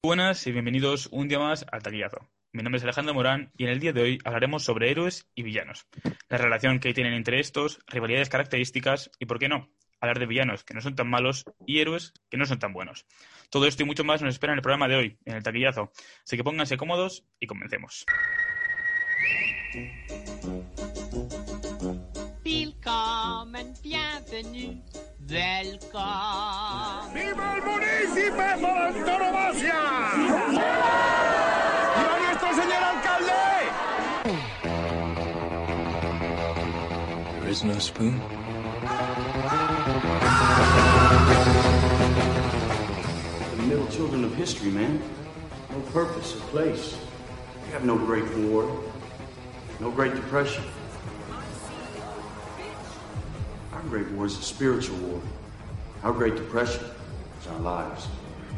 Buenas y bienvenidos un día más al taquillazo. Mi nombre es Alejandro Morán y en el día de hoy hablaremos sobre héroes y villanos, la relación que tienen entre estos, rivalidades características y, por qué no, hablar de villanos que no son tan malos y héroes que no son tan buenos. Todo esto y mucho más nos espera en el programa de hoy, en el taquillazo. Así que pónganse cómodos y comencemos. Welcome. ¡Viva el municipio por antonomasia! ¡Viva nuestro señor alcalde! There is no spoon. The middle children of history, man. No purpose or place. We have no Great War, no Great Depression. Our Great War is a spiritual war. Our Great Depression is our lives.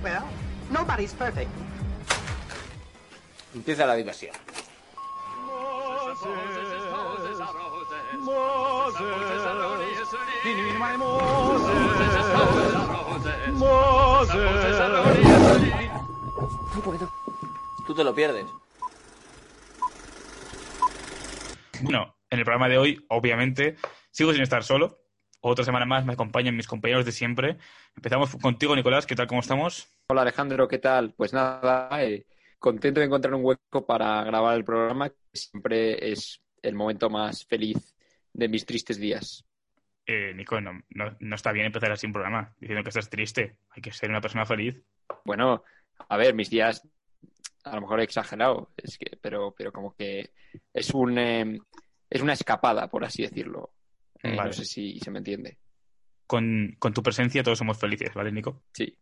Well, nobody's perfect. Empieza la diversión. No puedo. Tú te lo pierdes. Bueno, en el programa de hoy, obviamente, sigo sin estar solo. Otra semana más me acompañan mis compañeros de siempre. Empezamos contigo, Nicolás. ¿Qué tal? ¿Cómo estamos? Hola Alejandro, ¿qué tal? Pues nada, eh, contento de encontrar un hueco para grabar el programa, que siempre es el momento más feliz de mis tristes días. Eh, Nico, no, no, no está bien empezar así un programa diciendo que estás triste. Hay que ser una persona feliz. Bueno, a ver, mis días a lo mejor he exagerado, es que, pero, pero como que es un eh, es una escapada, por así decirlo. Eh, Vale. No sé si se me entiende. Con, con tu presencia todos somos felices, ¿vale, Nico? Sí,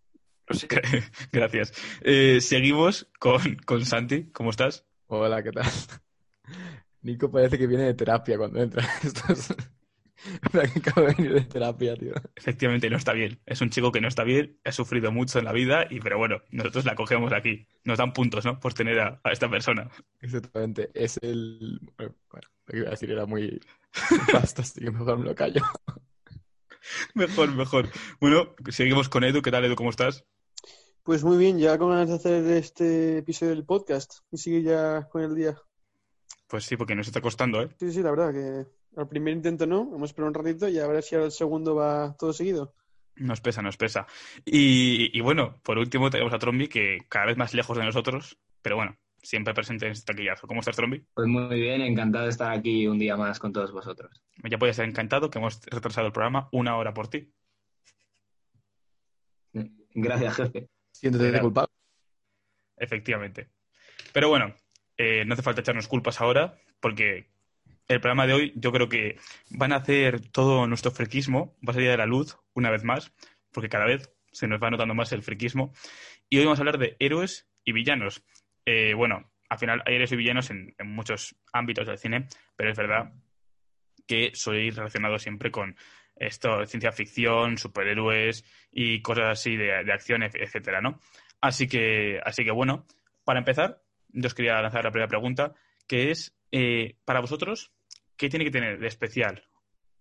lo sé. Gracias. Eh, seguimos con, con Santi. ¿Cómo estás? Hola, ¿qué tal? Nico parece que viene de terapia cuando entra. Esto es... que acaba de venir de terapia, tío. Efectivamente, no está bien. Es un chico que no está bien, ha sufrido mucho en la vida, y pero bueno, nosotros la cogemos aquí. Nos dan puntos, ¿no? Por tener a, a esta persona. Exactamente. Es el... Bueno, lo que iba a decir era muy así que mejor me lo callo. Mejor, mejor. Bueno, seguimos con Edu. ¿Qué tal, Edu? ¿Cómo estás? Pues muy bien, ya con ganas de hacer este episodio del podcast y sigue ya con el día. Pues sí, porque nos está costando, ¿eh? Sí, sí, la verdad que al primer intento no, hemos esperado un ratito y a ver si ahora el segundo va todo seguido. Nos pesa, nos pesa. Y, y bueno, por último tenemos a Trombi, que cada vez más lejos de nosotros, pero bueno, siempre presente en este taquillazo. ¿Cómo estás, Trombi? Pues muy bien, encantado de estar aquí un día más con todos vosotros. Ya puedes estar encantado que hemos retrasado el programa una hora por ti. Gracias, jefe. Siéntete Claro. culpable. Efectivamente. Pero bueno, eh, no hace falta echarnos culpas ahora, porque el programa de hoy yo creo que van a hacer todo nuestro friquismo, va a salir de la luz una vez más, porque cada vez se nos va notando más el friquismo. Y hoy vamos a hablar de héroes y villanos. Eh, bueno, al final hay héroes y villanos en, muchos ámbitos del cine, pero es verdad que ir relacionado siempre con esto, ciencia ficción, superhéroes y cosas así de, de acción, et- etcétera, ¿no? Así que, así que bueno, para empezar, yo os quería lanzar la primera pregunta, que es, eh, para vosotros, ¿qué tiene que tener de especial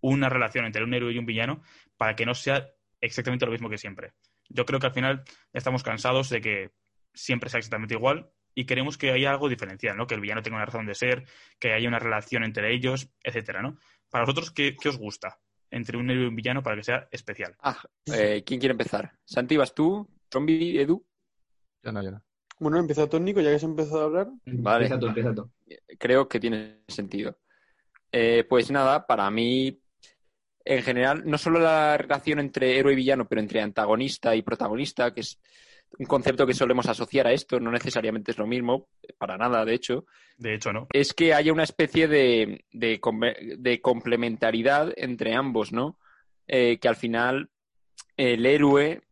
una relación entre un héroe y un villano para que no sea exactamente lo mismo que siempre? Yo creo que al final estamos cansados de que siempre sea exactamente igual y queremos que haya algo diferencial, ¿no? Que el villano tenga una razón de ser, que haya una relación entre ellos, etcétera, ¿no? Para vosotros, ¿qué, qué os gusta entre un héroe y un villano para que sea especial? Ah, eh, ¿quién quiere empezar? Santi, ¿vas tú? ¿Trombi, Edu? Yo no, yo no. Bueno, empieza tónico, ya que se ha empezado a hablar. Vale. Empieza tú, empieza tú. Creo que tiene sentido. Eh, pues nada, para mí, en general, no solo la relación entre héroe y villano, pero entre antagonista y protagonista, que es un concepto que solemos asociar a esto, no necesariamente es lo mismo, para nada, de hecho, De hecho, ¿no? es que haya una especie de, de, de complementariedad entre ambos, ¿no? Eh, que al final el héroe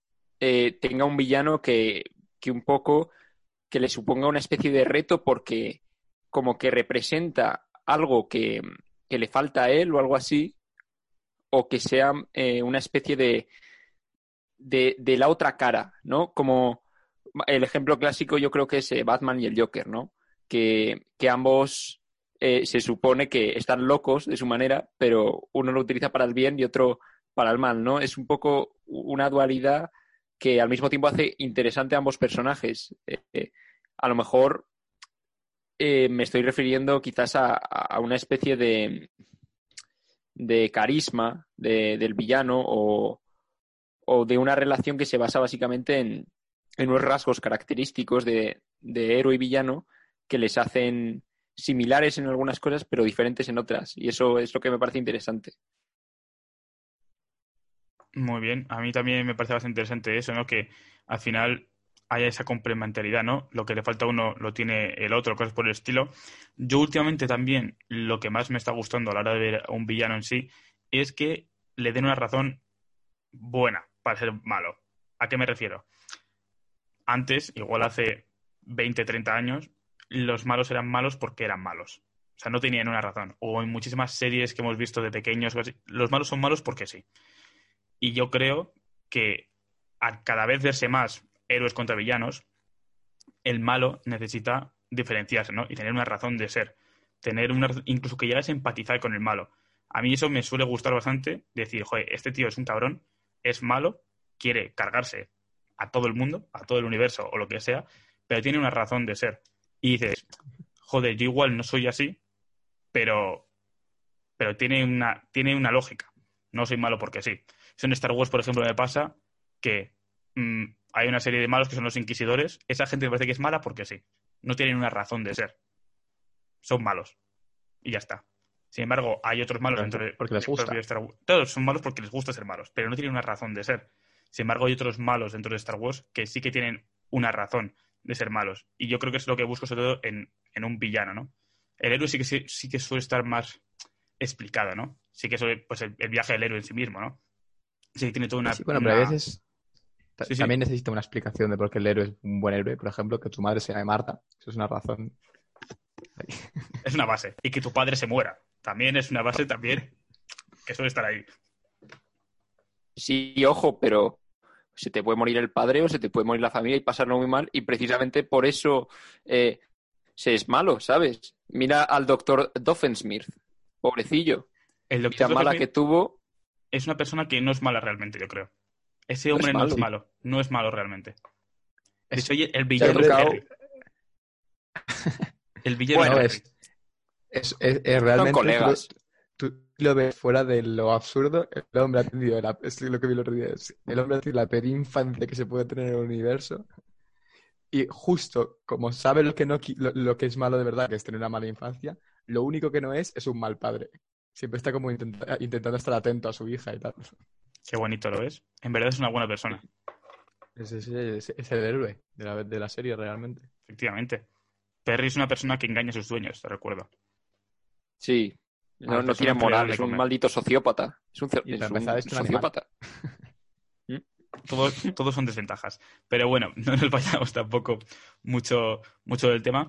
eh, tenga un villano que, que un poco que le suponga una especie de reto porque como que representa algo que, que le falta a él o algo así, o que sea eh, una especie de, de, de la otra cara, ¿no? Como el ejemplo clásico yo creo que es eh, Batman y el Joker, ¿no? Que, que ambos eh, se supone que están locos de su manera, pero uno lo utiliza para el bien y otro para el mal, ¿no? Es un poco una dualidad que al mismo tiempo hace interesante a ambos personajes. Eh, a lo mejor me estoy refiriendo quizás a, a una especie de, de carisma de- del villano o, o de una relación que se basa básicamente en, unos rasgos característicos de, de héroe y villano que les hacen similares en algunas cosas pero diferentes en otras. Y eso es lo que me parece interesante. Muy bien, a mí también me parece bastante interesante eso, ¿no? Que al final haya esa complementariedad, ¿no? Lo que le falta a uno lo tiene el otro, cosas por el estilo. Yo últimamente también lo que más me está gustando a la hora de ver a un villano en sí es que le den una razón buena para ser malo. ¿A qué me refiero? Antes, igual hace 20, 30 años, los malos eran malos porque eran malos. O sea, no tenían una razón. O en muchísimas series que hemos visto de pequeños, los malos son malos porque sí. Y yo creo que a cada vez verse más héroes contra villanos, el malo necesita diferenciarse, ¿no? Y tener una razón de ser. Tener una, incluso que llegas a empatizar con el malo. A mí eso me suele gustar bastante, decir, joder, este tío es un cabrón, es malo, quiere cargarse a todo el mundo, a todo el universo o lo que sea, pero tiene una razón de ser. Y dices, joder, yo igual no soy así, pero, pero tiene, una, tiene una lógica. No soy malo porque sí. Eso en Star Wars, por ejemplo, me pasa que mm, hay una serie de malos que son los inquisidores. Esa gente me parece que es mala porque sí. No tienen una razón de ser. Son malos. Y ya está. Sin embargo, hay otros malos dentro de, porque les gusta. Star Wars. Todos son malos porque les gusta ser malos, pero no tienen una razón de ser. Sin embargo, hay otros malos dentro de Star Wars que sí que tienen una razón de ser malos. Y yo creo que es lo que busco sobre todo en, en un villano, ¿no? El héroe sí que, sí, sí que suele estar más explicado, ¿no? Sí que suele, pues el, el viaje del héroe en sí mismo, ¿no? Sí que tiene toda una... Sí, bueno, pero a veces ta- Sí, sí. también necesita una explicación de por qué el héroe es un buen héroe. Por ejemplo, que tu madre se llame Marta. Eso es una razón. Es una base. Y que tu padre se muera. También es una base también que suele estar ahí. Sí, ojo, pero se te puede morir el padre o se te puede morir la familia y pasarlo muy mal y precisamente por eso eh, se es malo, ¿sabes? Mira al doctor Doffensmith, pobrecillo. El doctor mala que tuvo, es una persona que no es mala realmente, yo creo. Ese No es hombre no es malo. No es malo realmente. Es- el villano. El villano Bueno, es Harry. Es, es- realmente. tú lo- colegas. Tú, lo ves fuera de lo absurdo. El hombre ha tenido la, es lo que vi el otro día. es- El hombre ha tenido la peor infancia que se puede tener en el universo. Y justo como sabe lo que, no, lo, lo que es malo de verdad, que es tener una mala infancia, lo único que no es es un mal padre. Siempre está como intenta- intentando estar atento a su hija y tal. Qué bonito lo es. En verdad es una buena persona, Es, es- es- es el héroe de la, de la serie realmente. efectivamente. Perry es una persona que engaña a sus dueños, te recuerdo. Sí, Ah, no, no tiene moral, es un maldito sociópata. Es un, es sociópata. Todos, todos son desventajas. Pero bueno, no nos vayamos tampoco mucho, mucho del tema.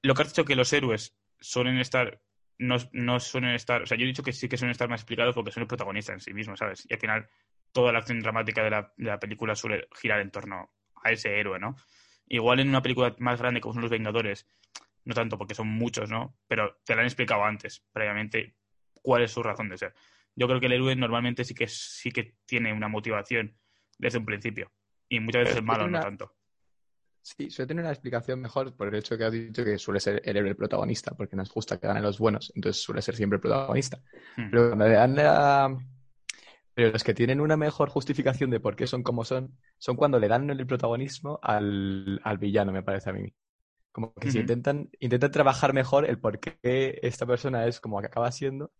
Lo que has dicho que los héroes suelen estar, no, no suelen estar, o sea, yo he dicho que sí que suelen estar más explicados porque son el protagonista en sí mismo, ¿sabes? Y al final toda la acción dramática de la, de la película suele girar en torno a ese héroe, ¿no? Igual en una película más grande como son Los Vengadores, no tanto porque son muchos, ¿no? Pero te lo han explicado antes, previamente, cuál es su razón de ser. Yo creo que el héroe normalmente sí que, sí que tiene una motivación desde un principio. Y muchas veces el malo no tanto. Sí, suele tener una explicación mejor por el hecho que has dicho que suele ser el héroe el protagonista, porque nos gusta que ganen los buenos, entonces suele ser siempre el protagonista. Hmm. Pero cuando le dan la- Pero los que tienen una mejor justificación de por qué son como son, son cuando le dan el protagonismo al, al villano, me parece a mí. Como que Ujú. intentan, intentan trabajar mejor el por qué esta persona es como que acaba siendo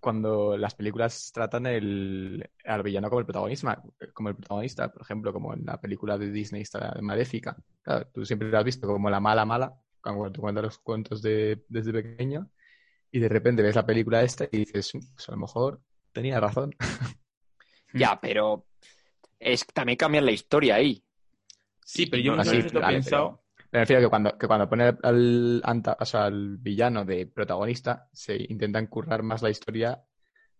cuando las películas tratan el, al villano como el protagonista, como el protagonista, por ejemplo, como en la película de Disney esta de Maléfica. Claro, tú siempre lo has visto como la mala mala, cuando tú cuentas los cuentos de, desde pequeño, y de repente ves la película esta y dices, "Mm, pues a lo mejor tenía razón. Ya, pero es también cambian la historia ahí. Sí, pero yo No, muchas veces lo he pensado. Me refiero que cuando, que cuando pone al, anta- o sea, al villano de protagonista, se intentan currar más la historia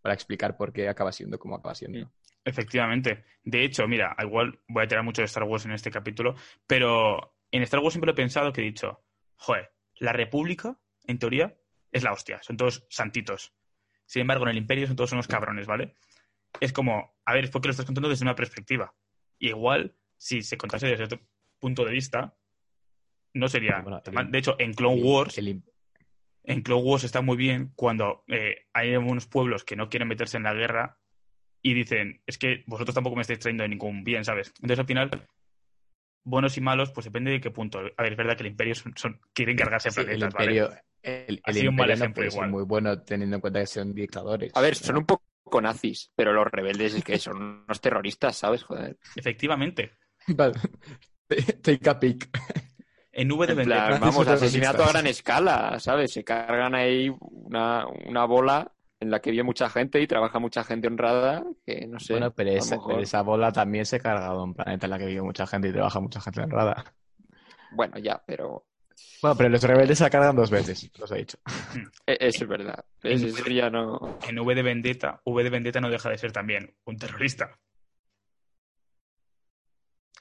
para explicar por qué acaba siendo como acaba siendo. Efectivamente. De hecho, mira, igual voy a tirar mucho de Star Wars en este capítulo, pero en Star Wars siempre he pensado que he dicho, joder, la República, en teoría, es la hostia, son todos santitos. Sin embargo, en el Imperio son todos unos cabrones, ¿vale? Es como, a ver, es porque lo estás contando desde una perspectiva. Y igual, si se contase desde otro punto de vista, no sería. Bueno, el- mal. de hecho, en Clone El- Wars, el- en Clone Wars está muy bien cuando eh, hay unos pueblos que no quieren meterse en la guerra y dicen, es que vosotros tampoco me estáis trayendo de ningún bien, ¿sabes? Entonces al final, buenos y malos, pues depende de qué punto. A ver, es verdad que el imperio son, son- quieren cargarse sí, el planetas, imperio, ¿vale? el, Ha el sido un mal imperio no ejemplo igual. muy bueno teniendo en cuenta que son dictadores. A ver, son un poco nazis, pero los rebeldes es que son unos terroristas, ¿sabes? Joder. Efectivamente. Vale. Take a pic. En V de En plan, Vendetta, vamos, asesinato a gran escala, ¿sabes? Se cargan ahí una, una bola en la que vive mucha gente y trabaja mucha gente honrada, que no sé. bueno, pero esa, mejor- pero esa bola también se ha cargado a un planeta en la que vive mucha gente y trabaja mucha gente honrada. Bueno, ya, pero Bueno, pero los rebeldes se cargan dos veces, los he dicho. e- eso es verdad. Eso, ya no... en V de Vendetta, V de Vendetta no deja de ser también un terrorista.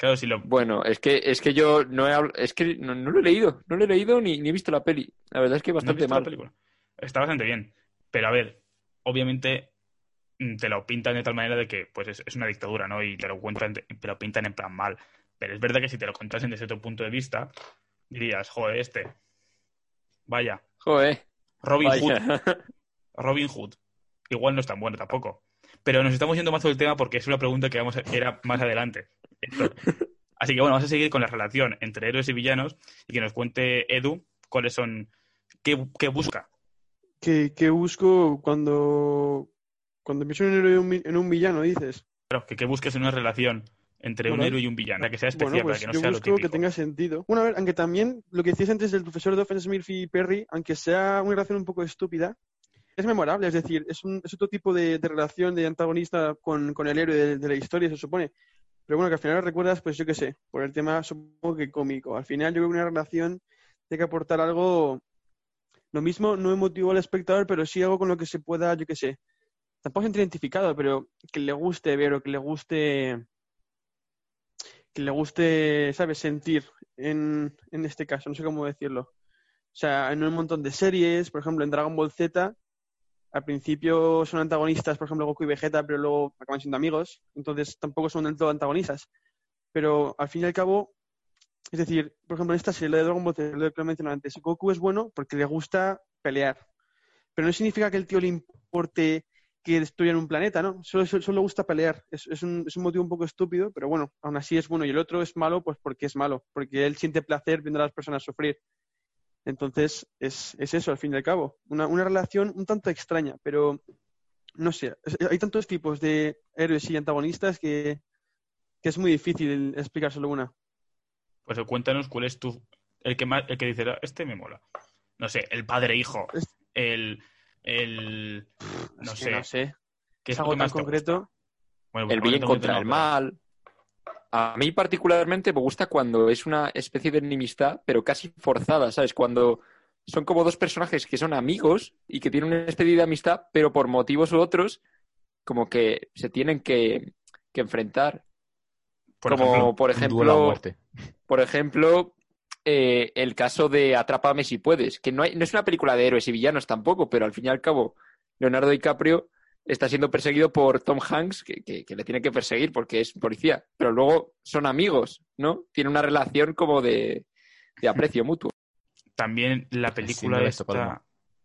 Claro, si lo, Bueno, es que, es que yo no he habl- es que no, no lo he leído, no lo he leído ni, ni he visto la peli. La verdad es que ¿No has bastante visto la mal. película? Está bastante bien. Pero a ver, obviamente mm, te lo pintan de tal manera de que pues es, es una dictadura, ¿no? Y te lo cuentan, te lo pintan en plan mal. Pero es verdad que si te lo contasen desde otro punto de vista, dirías, joder, este. Vaya, Joder, Robin vaya. Hood. Robin Hood. Igual no es tan bueno tampoco. Pero nos estamos yendo más del tema porque es una pregunta que vamos a, era más adelante. Esto. Así que bueno, vamos a seguir con la relación entre héroes y villanos y que nos cuente Edu cuáles son. ¿Qué, qué busca? ¿Qué, qué busco cuando, cuando pienso en un, héroe y un en un villano, dices? Claro, que, que busques en una relación entre un héroe y un villano, para que sea especial, Bueno, para pues que no yo sea lo busco que típico. tenga sentido. Bueno, a ver, aunque también lo que decías antes del profesor de Smith y Perry, aunque sea una relación un poco estúpida, es memorable. Es decir, es, un, es otro tipo de, de relación de antagonista con, con el héroe de, de la historia, se supone. Pero bueno, que al final lo recuerdas, pues yo qué sé, por el tema supongo que cómico. Al final yo creo que una relación tiene que aportar algo, lo mismo, no emotivo al espectador, pero sí algo con lo que se pueda, yo qué sé, tampoco se identificado, pero que le guste ver o que le guste que le guste, ¿sabes?, sentir en, en este caso, no sé cómo decirlo. O sea, en un montón de series, por ejemplo, en Dragon Ball Z, al principio son antagonistas, por ejemplo, Goku y Vegeta, pero luego acaban siendo amigos, entonces tampoco son del todo antagonistas. Pero al fin y al cabo, es decir, por ejemplo, en esta serie, de Dragon Ball lo he mencionado antes, Goku es bueno porque le gusta pelear. Pero no significa que el tío le importe que destruyan un planeta, ¿no? Solo, le gusta pelear. Es, es, un, es un motivo un poco estúpido, pero bueno, aún así es bueno. Y el otro es malo, pues porque es malo, porque él siente placer viendo a las personas sufrir. Entonces, es, es eso, al fin y al cabo. Una, una relación un tanto extraña, pero no sé. Hay tantos tipos de héroes y antagonistas que, que es muy difícil explicar solo una. Pues cuéntanos cuál es tu. El que más, el que dice, "Ah, este me mola. No sé, el padre-hijo. El. El. No Es que sé. no sé. ¿Qué Es algo tan concreto. Bueno, pues el bien contra el mal. A mí particularmente me gusta cuando es una especie de enemistad, pero casi forzada, ¿sabes? Cuando son como dos personajes que son amigos y que tienen una especie de amistad, pero por motivos u otros, como que se tienen que, que enfrentar. Por como ejemplo, por ejemplo, por ejemplo, eh, el caso de Atrápame si puedes, que no, hay- no es una película de héroes y villanos tampoco, pero al fin y al cabo, Leonardo DiCaprio está siendo perseguido por Tom Hanks, que, que- que le tiene que perseguir porque es policía, pero luego son amigos, ¿no? Tiene una relación como de, de aprecio mutuo. También la película de esta. Estocolmo.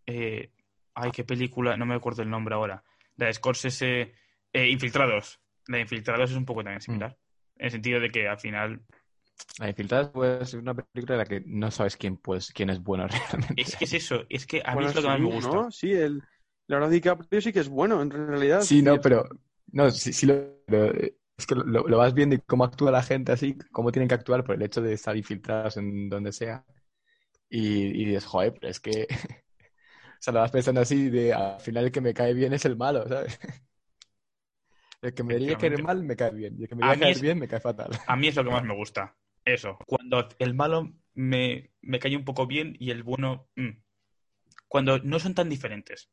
eh, ay, qué película, no me acuerdo el nombre ahora. La de Scorsese. eh, Infiltrados. La de Infiltrados es un poco Mm. también similar. En el sentido de que al final. La Infiltrados puede ser una película en la que no sabes quién, pues, quién es bueno realmente. Es que es eso, es que a mí Bueno, es lo que más sí, me gusta. ¿no? Sí, el Leonardo DiCaprio sí que es bueno, en realidad. Sí, no, pero. No, sí, sí lo. pero, es que lo, lo vas viendo y cómo actúa la gente así, cómo tienen que actuar por el hecho de estar infiltrados en donde sea. Y, y dices, joder, pero es que. o sea, lo vas pensando así de al final el que me cae bien es el malo, ¿sabes? El que me debería caer mal me cae bien. Y el que me A debería mí caer es- bien me cae fatal. A mí es lo que más me gusta. Eso, cuando el malo me, me cae un poco bien y el bueno... mm. Cuando no son tan diferentes.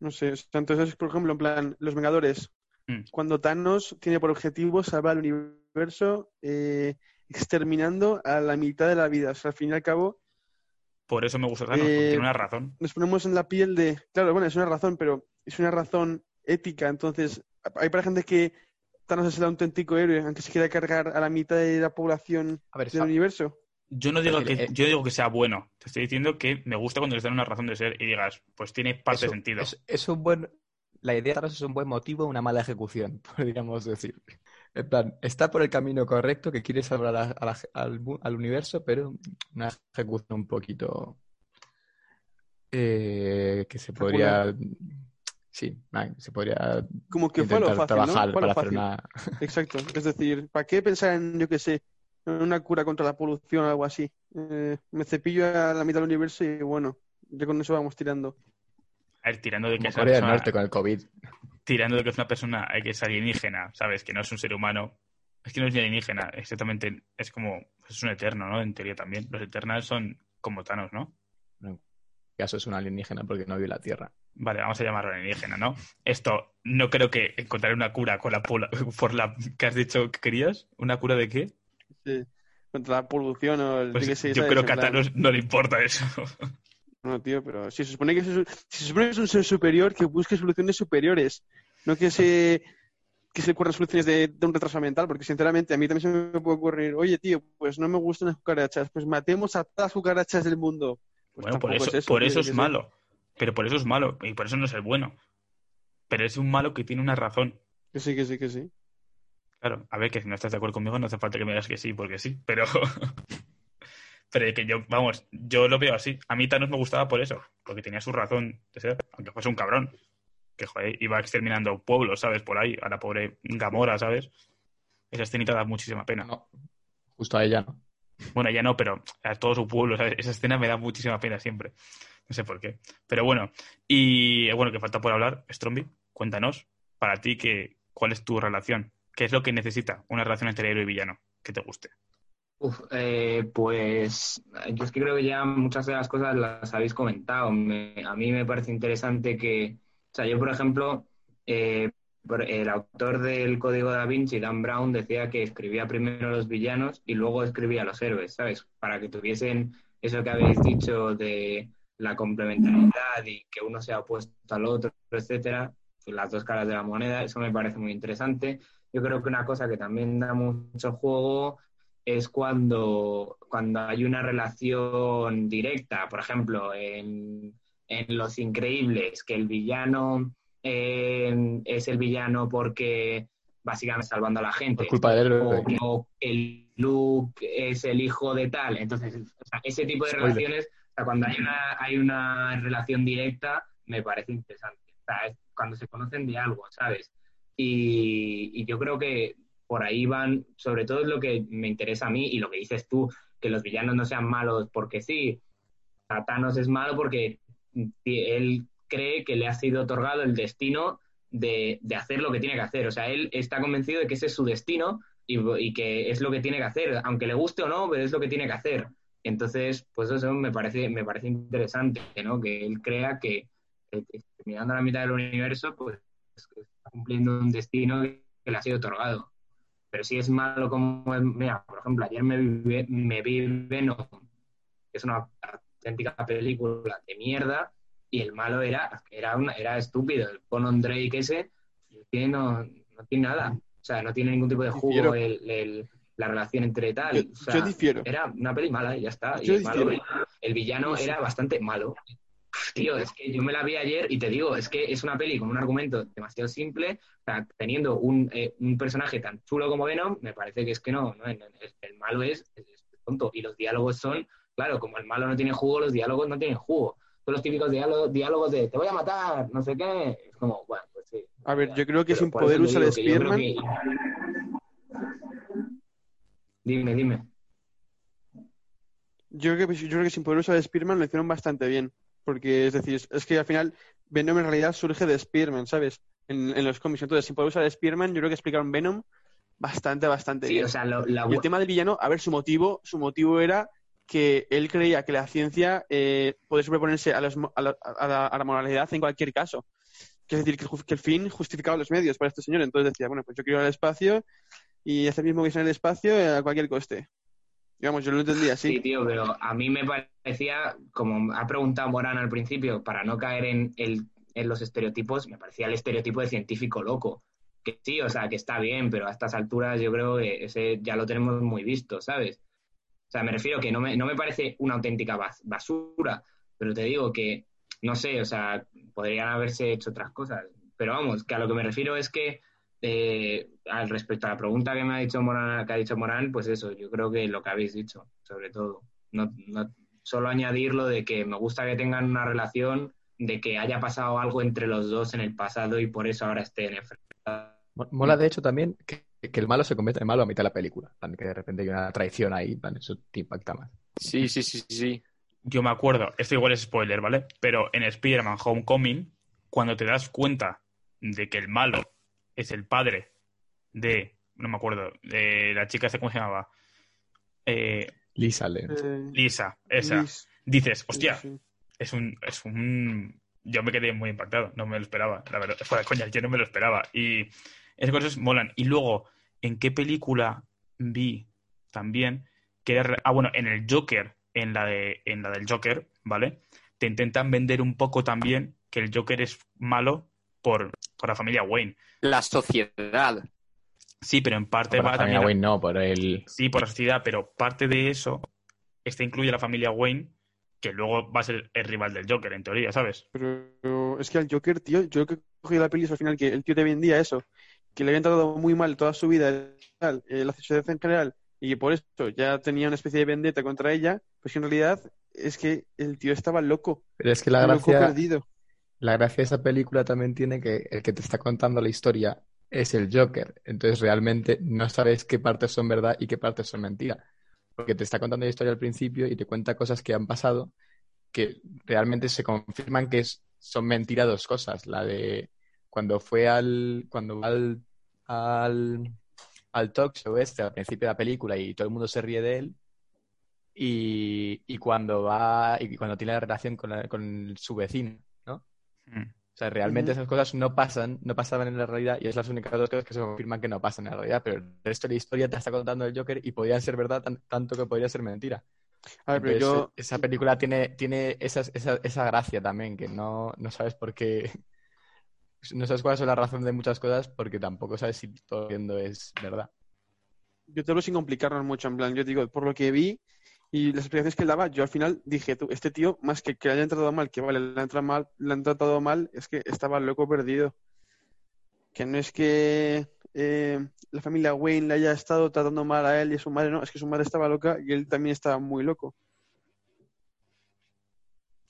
No sé, o sea, entonces, por ejemplo, en plan, Los Vengadores, Mm. cuando Thanos tiene por objetivo salvar el universo eh, exterminando a la mitad de la vida. O sea, al fin y al cabo, Por eso me gusta Thanos, porque Eh, tiene una razón. nos ponemos en la piel de... Claro, bueno, es una razón, pero es una razón ética. Entonces, hay para gente que Thanos es el auténtico héroe, aunque se quiera cargar a la mitad de la población A ver, del universo. Yo no digo que, eh, yo digo que sea bueno. Te estoy diciendo que me gusta cuando les dan una razón de ser y digas, pues tiene parte de sentido. Es, es un buen. La idea de Thanos es un buen motivo, una mala ejecución, podríamos decir. En plan, está por el camino correcto, que quiere salvar a la- a la- al, universo, pero una ejecución un poquito. eh, que se podría. Sí, se podría Como que fue lo fácil, ¿no? trabajar Fue a lo para hacer fácil. una. Exacto. Es decir, ¿para qué pensar en, yo qué sé, una cura contra la polución o algo así? Eh, me cepillo a la mitad del universo y bueno, ya con eso vamos tirando. A ver, tirando de que Como es una Corea del persona- Norte con el COVID. tirando de que es una persona eh, que es alienígena, ¿sabes? Que no es un ser humano. Es que no es ni alienígena, exactamente. Es como. Es un eterno, ¿no? En teoría también. Los eternals son como Thanos, ¿no? En caso es un alienígena porque no vive la Tierra. Vale, vamos a llamarlo alienígena, ¿no? Esto, no creo que encontraré una cura con la pola- por la que has dicho que querías. ¿Una cura de qué? Sí. Contra la polución o el, Pues yo creo que a Thanos no le importa eso. No, tío, pero si se supone que es, si se supone que es un ser superior, que busque soluciones superiores, no que se que se ocurran soluciones de, de un retraso mental, porque sinceramente a mí también se me puede ocurrir, oye, tío, pues no me gustan las cucarachas, pues matemos a todas las cucarachas del mundo. Pues bueno, por eso, es por eso es malo. Pero por eso es malo. Y por eso no es el bueno. Pero es un malo que tiene una razón. Que sí, que sí, que sí. Claro, a ver, que si no estás de acuerdo conmigo, no hace falta que me digas que sí, porque sí, pero. pero que yo, vamos, yo lo veo así. A mí Thanos me gustaba por eso, porque tenía su razón de ser, aunque fuese un cabrón. Que, joder, iba exterminando pueblos, ¿sabes? Por ahí, a la pobre Gamora, ¿sabes? Esa escenita da muchísima pena. No, justo a ella no. Bueno, ya no, pero a todo su pueblo, ¿sabes? Esa escena me da muchísima pena siempre. No sé por qué. Pero bueno, y eh, bueno, que falta por hablar, Stromby, cuéntanos, para ti, que, ¿cuál es tu relación? ¿Qué es lo que necesita una relación entre héroe y villano que te guste? Eh, pues yo es que creo que ya muchas de las cosas las habéis comentado. Me- a mí me parece interesante que, o sea, yo por ejemplo, eh, el autor del Código da Vinci, Dan Brown, decía que escribía primero los villanos y luego escribía los héroes, ¿sabes? Para que tuviesen eso que habéis dicho de la complementariedad y que uno sea opuesto al otro, etcétera, las dos caras de la moneda, eso me parece muy interesante. Yo creo que una cosa que también da mucho juego es cuando, cuando hay una relación directa, por ejemplo, en, en Los Increíbles, que el villano eh, es el villano porque básicamente salvando a la gente. Por culpa del héroe. O, o el Luke es el hijo de tal. Entonces, o sea, ese tipo de Spoiler. relaciones, o sea, cuando hay una, hay una relación directa, me parece interesante. O sea, es cuando se conocen de algo, ¿sabes? Y, yo creo que por ahí van, sobre todo es lo que me interesa a mí y lo que dices tú, que los villanos no sean malos porque sí. Thanos es malo porque él cree que le ha sido otorgado el destino de, de hacer lo que tiene que hacer. O sea, él está convencido de que ese es su destino y, que es lo que tiene que hacer, aunque le guste o no, pero es lo que tiene que hacer. Entonces, pues eso me parece, me parece interesante, ¿no? Que él crea que, que mirando a la mitad del universo, pues está cumpliendo un destino que le ha sido otorgado. Pero si es malo como... es- Mira, por ejemplo, ayer me vi, me vi Venom, que es una auténtica película de mierda, y el malo era, era, una, era estúpido. El Conan Drake ese que no, no tiene nada. O sea, no tiene ningún tipo de jugo el, el- la relación entre tal. Yo, O sea, yo difiero. era una peli mala y ya está. Y el, malo- el villano era bastante malo. Tío, es que yo me la vi ayer y te digo, es que es una peli con un argumento demasiado simple. O sea, teniendo un, eh, un personaje tan chulo como Venom, me parece que es que no, no, el, el malo es, es tonto. Y los diálogos son, claro, como el malo no tiene jugo, los diálogos no tienen jugo. Son los típicos diálogos, diálogos de te voy a matar, no sé qué. Es como, bueno, pues sí. A ver, yo creo que sin poder yo creo Spearman, que- Dime, dime. yo creo que, yo creo que sin poder usar Spearman lo hicieron bastante bien. Porque, es decir, es que al final Venom en realidad surge de Spearman, ¿sabes? En, en los cómics. Entonces, sin poder usar Spearman, yo creo que explicaron Venom bastante, bastante Sí, bien. o sea, lo- la Y el tema del villano, a ver, su motivo, su motivo era que él creía que la ciencia eh, puede sobreponerse a, los a la, a la- a la moralidad en cualquier caso. Que es decir, que que el fin justificaba los medios para este señor. Entonces decía, bueno, pues yo quiero ir al espacio y hacer mismo que en el espacio a cualquier coste. Digamos, yo lo entendía así. Sí, tío, pero a mí me parecía, como ha preguntado Morán al principio, para no caer en, el, en los estereotipos, me parecía el estereotipo de científico loco. Que sí, o sea, que está bien, pero a estas alturas yo creo que ese ya lo tenemos muy visto, ¿sabes? O sea, me refiero que no me, no me parece una auténtica bas- basura, pero te digo que, no sé, o sea, podrían haberse hecho otras cosas. Pero vamos, que a lo que me refiero es que eh, al respecto a la pregunta que me ha dicho Morán, que ha dicho Morán, pues eso, yo creo que lo que habéis dicho, sobre todo. No, no- solo añadir lo de que me gusta que tengan una relación, de que haya pasado algo entre los dos en el pasado y por eso ahora estén enfrentados. Mo- Mola, de hecho, también que, que el malo se convierte en malo a mitad de la película. Plan, Que de repente hay una traición ahí, plan, eso te impacta más. Sí, sí, sí, sí, sí. Yo me acuerdo, esto igual es spoiler, ¿vale? Pero en Spider-Man Homecoming, cuando te das cuenta de que el malo es el padre de, no me acuerdo, de la chica, ¿cómo se llamaba? Eh, Lisa le- Eh, Lisa, esa. Liz, Dices, hostia, sí, sí. es un, es un... Yo me quedé muy impactado, no me lo esperaba, la verdad. Fuera de coña, yo no me lo esperaba. Y esas cosas molan. Y luego, ¿en qué película vi también que era... Ah, bueno, en el Joker, en la, de, en la del Joker, ¿vale? Te intentan vender un poco también que el Joker es malo por, por la familia Wayne. La sociedad. Sí, pero en parte Por la va familia también... Wayne no, por el... Sí, por la sociedad, pero parte de eso, esta incluye a la familia Wayne, que luego va a ser el rival del Joker, en teoría, ¿sabes? Pero es que al Joker, tío, yo que cogí la peli es al final que el tío te vendía eso, que le habían tratado muy mal toda su vida, tal, eh, la sociedad en general, y que por eso ya tenía una especie de vendetta contra ella, pues que en realidad es que el tío estaba loco, Pero es que la loco gracia, perdido. La gracia de esa película también tiene que el que te está contando la historia es el Joker. Entonces realmente no sabes qué partes son verdad y qué partes son mentira. Porque te está contando la historia al principio y te cuenta cosas que han pasado que realmente se confirman que son mentira dos cosas. La de cuando fue al, cuando va al, al, al talk show este al principio de la película y todo el mundo se ríe de él. Y, y cuando va y cuando tiene la relación con, la- con su vecino, ¿no? O sea, realmente esas cosas no pasan, no pasaban en la realidad y es las únicas dos cosas que se confirman que no pasan en la realidad, pero el resto de la historia te está contando el Joker y podría ser verdad tan- tanto que podría ser mentira. A ver, pero Entonces, yo, esa película tiene, tiene esas- esa, esa gracia también, que no, no sabes por qué, no sabes cuál es la razón de muchas cosas porque tampoco sabes si todo lo que viendo es verdad. yo te hablo sin complicarnos mucho, en plan, yo digo, por lo que vi y las explicaciones que él daba, yo al final dije, tú, este tío, más que que le hayan tratado mal, que vale, le han tratado mal, le han tratado mal, es que estaba loco perdido. Que no es que eh, la familia Wayne le haya estado tratando mal a él y a su madre, no, es que su madre estaba loca y él también estaba muy loco.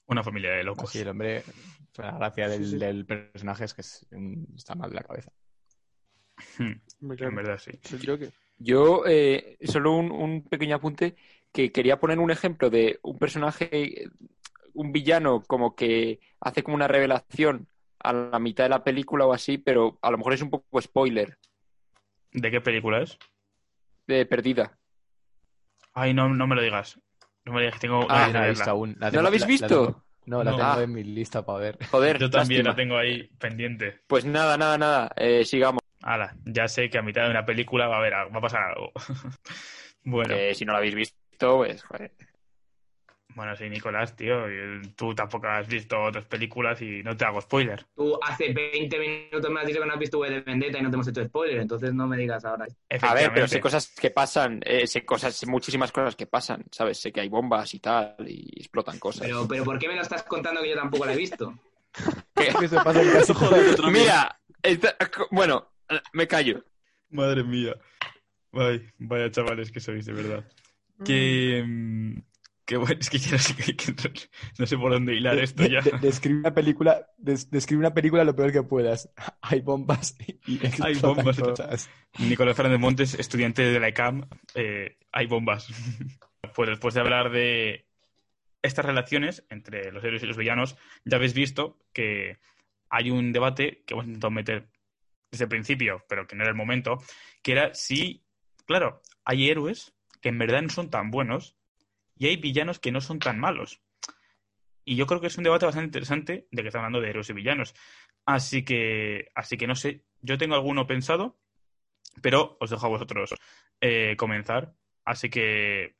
Una familia de locos. Así el hombre, la gracia del, Sí, sí. del personaje es que es está mal de la cabeza. Hmm, En verdad, sí. Yo, eh, solo un, un pequeño apunte, que quería poner un ejemplo de un personaje, un villano, como que hace como una revelación a la mitad de la película o así, pero a lo mejor es un poco spoiler ¿De qué película es? de perdida. Ay, no, no me lo digas. No me digas que tengo Ah, la he verla. visto aún. La ¿No tengo- la habéis visto? tengo- no, la No. tengo Ah. en mi lista para ver. Joder, Yo también lástima. la tengo ahí pendiente. Pues nada, nada, nada, eh, sigamos. Hala, ya sé que a mitad de una película va a haber, va a pasar algo. bueno, Eh, si no la habéis visto, pues, joder. bueno, sí, Nicolás, tío. y Tú tampoco has visto otras películas y no te hago spoiler. Tú hace 20 minutos me has dicho que no has visto V de Vendetta y no te hemos hecho spoiler, entonces no me digas ahora. A ver, pero sé cosas que pasan, eh, sé cosas, sé muchísimas cosas que pasan, ¿sabes? Sé que hay bombas y tal, y explotan cosas. Pero, pero ¿por qué me lo estás contando que yo tampoco la he visto? Pasa en. Mira, esta- bueno, me callo. Madre mía. Ay, vaya chavales que sois, de verdad. Que. mm, que bueno, es que ya no sé, que- que no- no sé por dónde hilar esto ya. De- de- describe una película, des- describe una película lo peor que puedas. Hay bombas y Hay bombas. cosas. Nicolás Fernández Montes, estudiante de la ECAM, eh, hay bombas. Pues después de hablar de estas relaciones entre los héroes y los villanos, ya habéis visto que hay un debate que hemos intentado meter desde el principio, pero que no era el momento, que era si, claro, hay héroes que en verdad no son tan buenos y hay villanos que no son tan malos. Y yo creo que es un debate bastante interesante de que está hablando de héroes y villanos. Así que, así que no sé, yo tengo alguno pensado, pero os dejo a vosotros eh, comenzar. Así que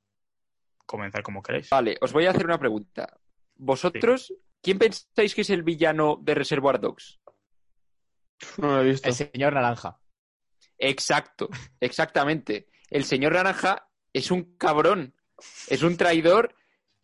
comenzar como queráis. Vale, os voy a hacer una pregunta. ¿Vosotros, quién pensáis que es el villano de Reservoir Dogs? No lo he visto. El señor Naranja. Exacto, exactamente. El señor Naranja es un cabrón, es un traidor,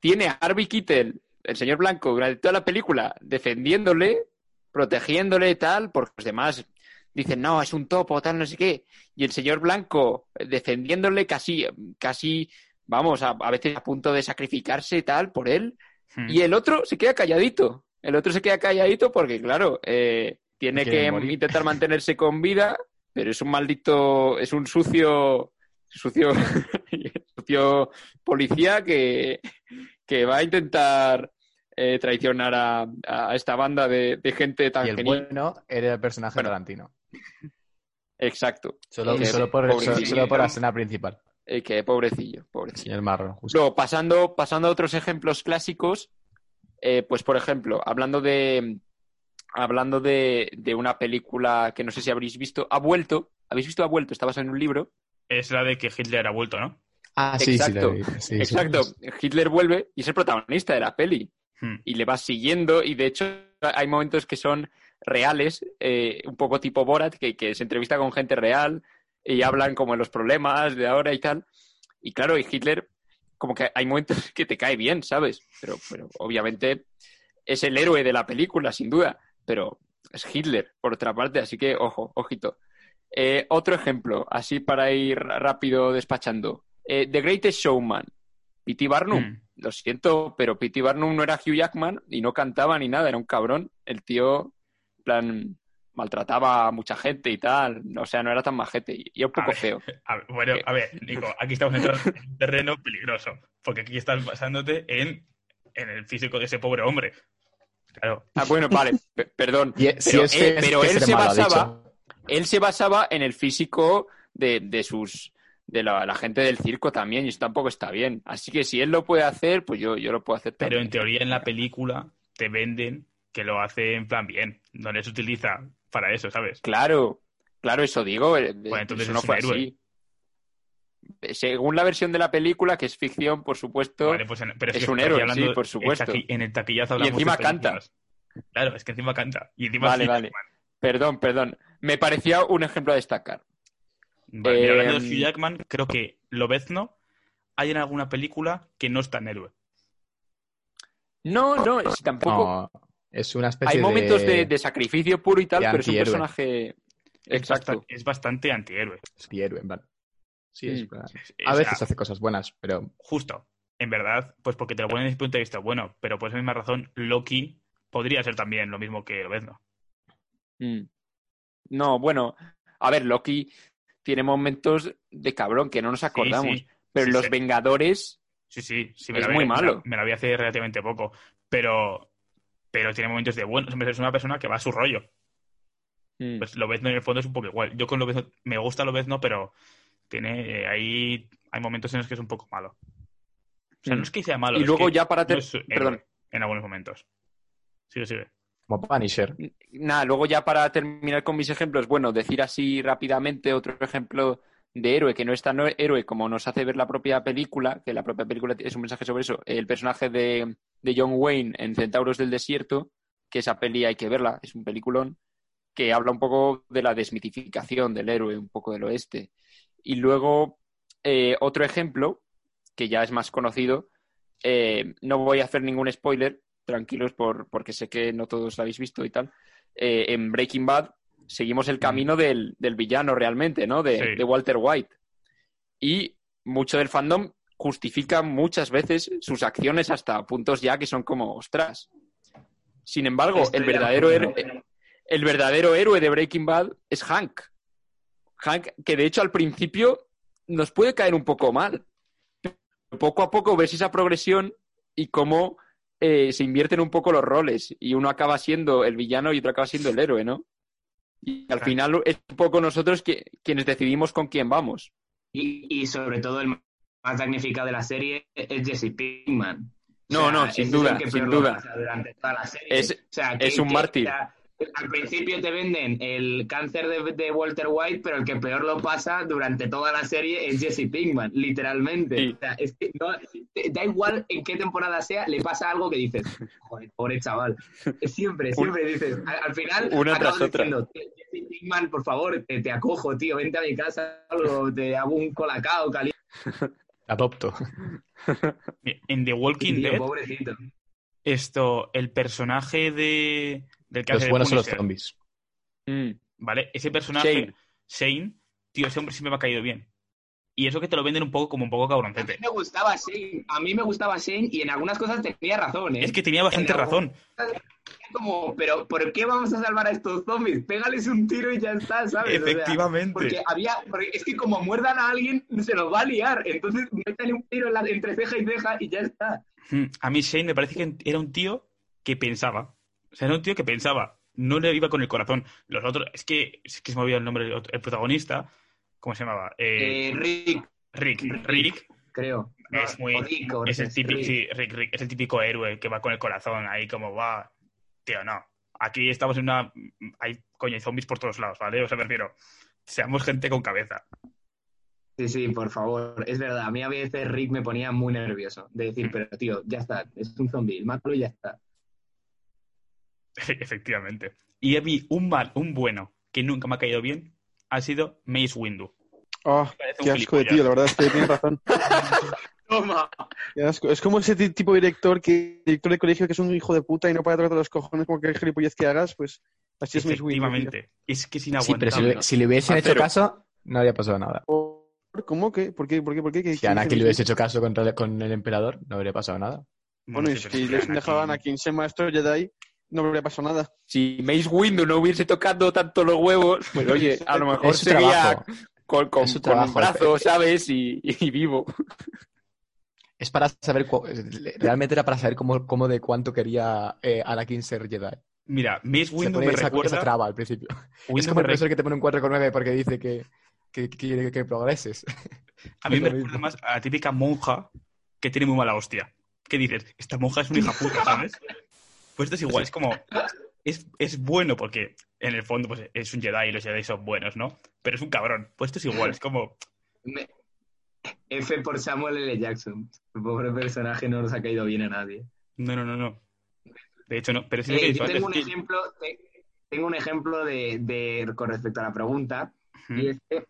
tiene a Harvey Keitel, el señor Blanco, durante toda la película, defendiéndole, protegiéndole y tal, porque los demás dicen, no, es un topo, tal, no sé qué. Y el señor Blanco defendiéndole casi, casi, vamos, a, a veces a punto de sacrificarse y tal por él. Hmm. Y el otro se queda calladito. El otro se queda calladito porque, claro, eh, tiene que morir. intentar mantenerse con vida, pero es un maldito, es un sucio, sucio, sucio policía que, que va a intentar eh, traicionar a, a esta banda de, de gente tan Y el genial. bueno era el personaje Bueno. Tarantino. Exacto. Solo, Que- solo por, solo, solo por la escena principal. Eh, que pobrecillo, pobrecillo. Señor Marrón, justo. Luego, pasando, pasando a otros ejemplos clásicos, eh, pues por ejemplo, hablando de hablando de, de una película que no sé si habréis visto, Ha vuelto. ¿Habéis visto Ha vuelto? Está basada en un libro. Es la de que Hitler ha vuelto, ¿no? Ah, sí, sí, Exacto. la. Sí, sí. Exacto. Hitler vuelve y es el protagonista de la peli. Hmm. Y le va siguiendo y de hecho hay momentos que son reales, eh, un poco tipo Borat, que, que se entrevista con gente real y hablan como de los problemas de ahora y tal. Y claro, y Hitler, como que hay momentos que te cae bien, ¿sabes? Pero, pero obviamente es el héroe de la película, sin duda. Pero es Hitler, por otra parte, así que ojo, ojito. Eh, otro ejemplo, así para ir rápido despachando. Eh, The Greatest Showman, P.T. Barnum. Hmm. Lo siento, pero P.T. Barnum no era Hugh Jackman y no cantaba ni nada, era un cabrón. El tío, plan, maltrataba a mucha gente y tal. O sea, no era tan majete y, y un A poco ver. feo. A ver, bueno, a ver, Nico, aquí estamos entrando en un terreno peligroso, porque aquí estás basándote en, en el físico de ese pobre hombre. Claro. Ah, bueno, vale, pe- perdón. Y, si Pero, es eh, es él se ha basaba. Él se basaba en el físico de, de sus de la, la gente del circo también y eso tampoco está bien. Así que si él lo puede hacer, pues yo, yo lo puedo hacer Pero también. en teoría en la película te venden que lo hace en plan bien, no les utiliza para eso, ¿sabes? Claro, claro, eso digo. eh, Pues entonces eso no es fue así. Según la versión de la película, que es ficción, por supuesto, Vale, pues en- pero es que un héroe, sí, por supuesto. En el taquillazo Y de encima canta. Claro, es que encima canta. Y encima Vale, vale. Perdón, perdón. Me parecía un ejemplo a destacar. Vale, hablando de Em, Hugh Jackman, creo que Lobezno hay en alguna película que no es tan héroe. No, no, es- tampoco. No, es una especie Hay momentos de... de, de sacrificio puro y tal, pero es un personaje. Es Exacto. bastante, es bastante antihéroe. antihéroe, vale. Sí, es Mm. verdad. O A veces sea, hace cosas buenas, pero Justo. En verdad, pues porque te lo ponen desde el punto de vista bueno, pero por esa misma razón, Loki podría ser también lo mismo que Lobezno. Mm. No, bueno, a ver, Loki tiene momentos de cabrón que no nos acordamos. sí. pero Sí, los. Vengadores. Sí, sí, sí me Es la vi- muy malo. Me la vi hace relativamente poco, pero, pero tiene momentos de bueno. Es una persona que va a su rollo. mm, Pues Lobezno en el fondo es un poco igual. Yo con Lobezno me gusta Lobezno, pero tiene eh, ahí hay momentos en los que es un poco malo. O sea, Mm. no es que sea malo. y luego ya para no es héroe perdón, en algunos momentos. Sigue, sigue. Como Punisher. nada, luego ya para terminar con mis ejemplos, bueno, decir así rápidamente otro ejemplo de héroe que no es tan héroe como nos hace ver la propia película, que la propia película es un mensaje sobre eso, el personaje de, John Wayne en Centauros del Desierto, que esa peli hay que verla, es un peliculón, que habla un poco de la desmitificación del héroe, un poco del oeste. Y luego, eh, otro ejemplo, que ya es más conocido, eh, no voy a hacer ningún spoiler, tranquilos, por, porque sé que no todos lo habéis visto y tal. Eh, en Breaking Bad seguimos el camino del, del villano realmente, ¿no? De, Sí. de Walter White. Y mucho del fandom justifica muchas veces sus acciones hasta puntos ya que son como, ostras. Sin embargo, Estoy el de verdadero, héroe, el verdadero héroe de Breaking Bad es Hank. Hank, que de hecho al principio nos puede caer un poco mal. Pero poco a poco ves esa progresión y cómo eh, se invierten un poco los roles y uno acaba siendo el villano y otro acaba siendo el héroe, ¿no? Y al final es un poco nosotros que, quienes decidimos con quién vamos. Y, y sobre todo el más magnificado de la serie es Jesse Pinkman. No, no, sin duda, sin duda. Durante toda la serie. Es- O sea, es un mártir. o sea, al principio te venden el cáncer de, de Walter White, pero el que peor lo pasa durante toda la serie es Jesse Pinkman, literalmente. Sí. O sea, es que no- da igual en qué temporada sea, le pasa algo que dices, joder, pobre chaval. Siempre, siempre dices, al, al final Una tras otra. diciendo, Jesse Pinkman, por favor, te, te acojo, tío, vente a mi casa, algo, te hago un colacao caliente. Adopto. En The Walking Tío, Dead, pobrecito. esto, el personaje de, del que hace Los buenos son los zombies. Mm. ¿vale? Ese personaje, Shane. Shane, tío, ese hombre siempre me ha caído bien. Y eso que te lo venden un poco como un poco A mí cabroncete. me gustaba Shane, a mí me gustaba Shane y en algunas cosas tenía razón, ¿eh? Es que tenía bastante En razón. como, pero ¿por qué vamos a salvar a estos zombies? Pégales un tiro y ya está, ¿sabes? O sea, Efectivamente. porque había, porque es que como muerdan a alguien, se nos va a liar. Entonces, métale un tiro en la- entre ceja y ceja y ya está. Mm, A mí Shane me parece que era un tío que pensaba. O sea, era un tío que pensaba. No le iba con el corazón. Los otros, es que, es que se me olvidó el nombre del otro- el protagonista. ¿Cómo se llamaba? Eh, Eh, Rick, Rick. Rick creo. es muy. Rick, Es el, Rick. típico, sí, Rick, Rick, es el típico héroe que va con el corazón ahí como va. Tío, no. Aquí estamos en una. Hay, coño, hay zombies por todos lados, ¿vale? O sea, me refiero. Seamos gente con cabeza. Sí, sí, por favor. Es verdad, a mí a veces Rick me ponía muy nervioso. De Mm. decir, pero tío, ya está, es un zombie, mátalo y ya está. Efectivamente. Y a mí, un mal, un bueno, que nunca me ha caído bien, ha sido Mace Windu. Oh, qué asco de tío, la verdad es que tienes razón. Toma. Qué asco. Es como ese ti- tipo de director que director de colegio que es un hijo de puta y no para tocarte los cojones como que gilipollas que hagas, pues así es Mace Windu, tío. Es que es Sí, inaguantable. pero si le, si le hubiesen hecho Acero. caso, no habría pasado nada. ¿Cómo que? ¿Por qué? ¿Por qué? ¿Por qué? ¿Qué- Si a Anakin le hubiese hecho caso contra el- con el emperador, no habría pasado nada. Bueno, y sí, si les dejaban a quien sea maestro Jedi, no habría pasado nada. Si Mace Windu no hubiese tocado tanto los huevos, pues oye, a lo mejor trabajo. con, con, con un trabajo. brazo, ¿sabes? Y, y vivo. Es para saber, realmente era para saber cómo, cómo de cuánto quería eh, Anakin ser Jedi. Mira, Mace Se Windu me esa, esa recuerda. traba al principio. Windu es como me el profesor que te pone un 4,9 porque dice que, que, que quiere que progreses. A mí me recuerda más a la típica monja que tiene muy mala hostia. ¿Qué dices? Esta monja es una hija puta, ¿sabes? Pues esto es igual, es como. Es, es bueno porque en el fondo pues, es un Jedi y los Jedi son buenos, ¿no? Pero es un cabrón. Pues esto es igual, es como. Me- F por Samuel L. Jackson. El pobre personaje no nos ha caído bien a nadie. No, no, no, no. De hecho, no. Pero sí Eh, yo tengo un que- ejemplo, te- tengo un ejemplo de, de- con respecto a la pregunta, y es que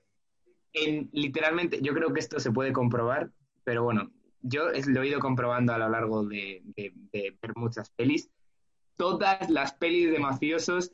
en, literalmente, yo creo que esto se puede comprobar, pero bueno, yo es- lo he ido comprobando a lo largo de ver muchas pelis. Todas las pelis de mafiosos,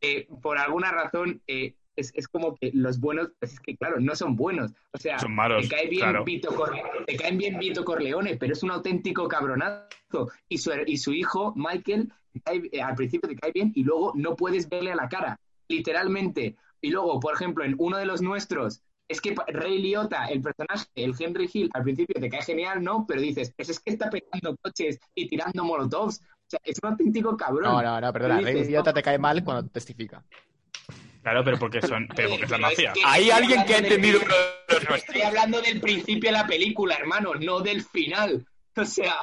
eh, por alguna razón, eh, es, es como que los buenos, pues es que claro, no son buenos. O sea, Son malos, te cae bien claro. Vito Corle- te caen bien Vito Corleone, pero es un auténtico cabronazo. Y su, y su hijo, Michael, cae- eh, al principio te cae bien y luego no puedes verle a la cara, literalmente. Y luego, por ejemplo, en uno de los nuestros, es que Ray Liotta, el personaje, el Henry Hill, al principio te cae genial, ¿no? Pero dices, pues es que está pegando coches y tirando molotovs. O sea, es un auténtico cabrón. No, no, no, perdona. Rey Idiota no, te cae mal cuando testifica. Claro, pero porque son. Pero porque es la que Hay alguien que ha entendido uno de los nuestros. Estoy hablando del principio de la película, hermano, no del final. O sea,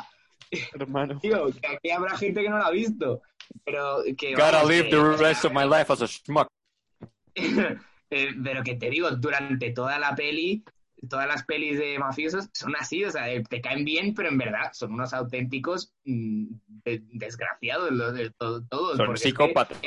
Hermano. tío, que aquí habrá gente que no la ha visto. Pero que. Gotta vamos, live que- the rest of my life as a schmuck. Eh, pero que te digo, durante toda la peli, todas las pelis de mafiosos son así, o sea, te caen bien, pero en verdad son unos auténticos mm, de- desgraciados los de to- todos. Son porque es que, psicópatas.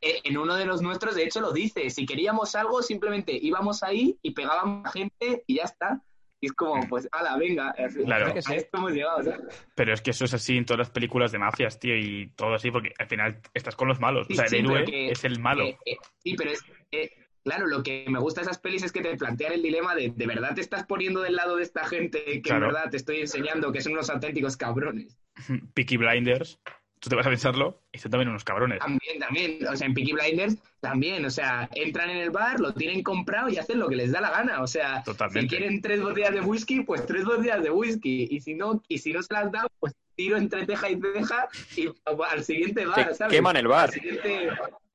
en uno de los nuestros, de hecho, lo dice, si queríamos algo, simplemente íbamos ahí y pegábamos a gente y ya está. Y es como, pues, ala, venga, Claro. a esto hemos llegado, ¿sabes? Pero es que eso es así en todas las películas de mafias, tío, y todo así, porque al final estás con los malos. Sí, o sea, el sí, héroe que- es el malo. Eh, eh, sí, pero es. eh, claro, lo que me gusta de esas pelis es que te plantean el dilema de: ¿de verdad te estás poniendo del lado de esta gente que Claro. en verdad te estoy enseñando que son unos auténticos cabrones? Peaky Blinders, tú te vas a pensarlo, y son también unos cabrones. También, también. O sea, en Peaky Blinders también. O sea, entran en el bar, lo tienen comprado y hacen lo que les da la gana. O sea, Totalmente. si quieren tres botellas de whisky, pues tres botellas de whisky. Y si no, y si no se las da, pues tiro entre ceja y ceja y al siguiente bar, ¿sabes? queman el bar. Al siguiente-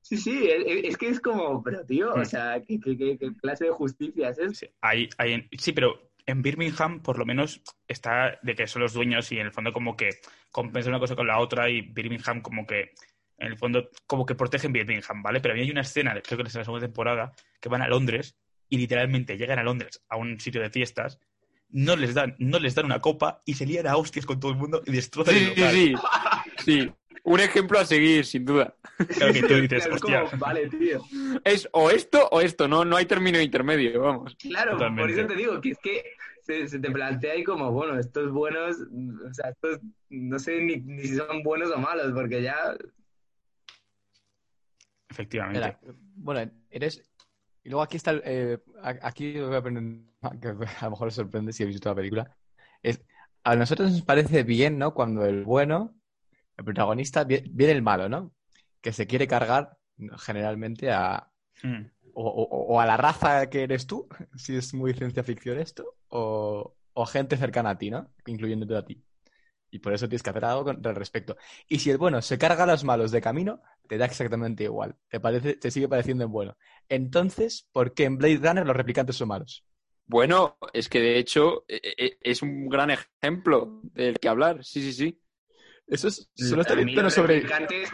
Sí, sí, es, es que es como, pero tío, o Mm. sea, ¿qué, qué- qué- qué clase de justicia es esta? Sí, hay- hay en- sí, pero en Birmingham por lo menos está de que son los dueños y en el fondo como que compensa una cosa con la otra y Birmingham como que en el fondo como que protegen Birmingham, ¿vale? Pero a mí hay una escena, creo que es en la segunda temporada, que van a Londres y literalmente llegan a Londres a un sitio de fiestas, no les dan, no les dan una copa y se lían a hostias con todo el mundo y destrozan Sí, el sí, local. sí. Sí. Un ejemplo a seguir, sin duda. Claro que tú dices, Claro, es hostia, como, vale, tío. Es o esto o esto, no, no hay término intermedio, vamos. Claro, Totalmente. por eso te digo que es que se, se te plantea ahí como, bueno, estos buenos, o sea, estos no sé ni, ni si son buenos o malos, porque ya efectivamente. Bueno, eres. Y luego aquí está. el, eh, aquí voy a un- que a lo mejor os sorprende si habéis visto la película. Es, a nosotros nos parece bien, ¿no? Cuando el bueno, el protagonista, vi- viene el malo, ¿no? Que se quiere cargar generalmente a. Mm. O, o- o a la raza que eres tú, si es muy ciencia ficción esto, o, o gente cercana a ti, ¿no? Incluyéndote a ti. Y por eso tienes que hacer algo con, al respecto. Y si el bueno se carga a los malos de camino, te da exactamente igual. Te, parece, te sigue pareciendo en bueno. Entonces, ¿por qué en Blade Runner los replicantes son malos? Bueno, es que de hecho e- e- es un gran ejemplo del que hablar. Sí, sí, sí. Eso es, solo están intentando los sobre, replicantes-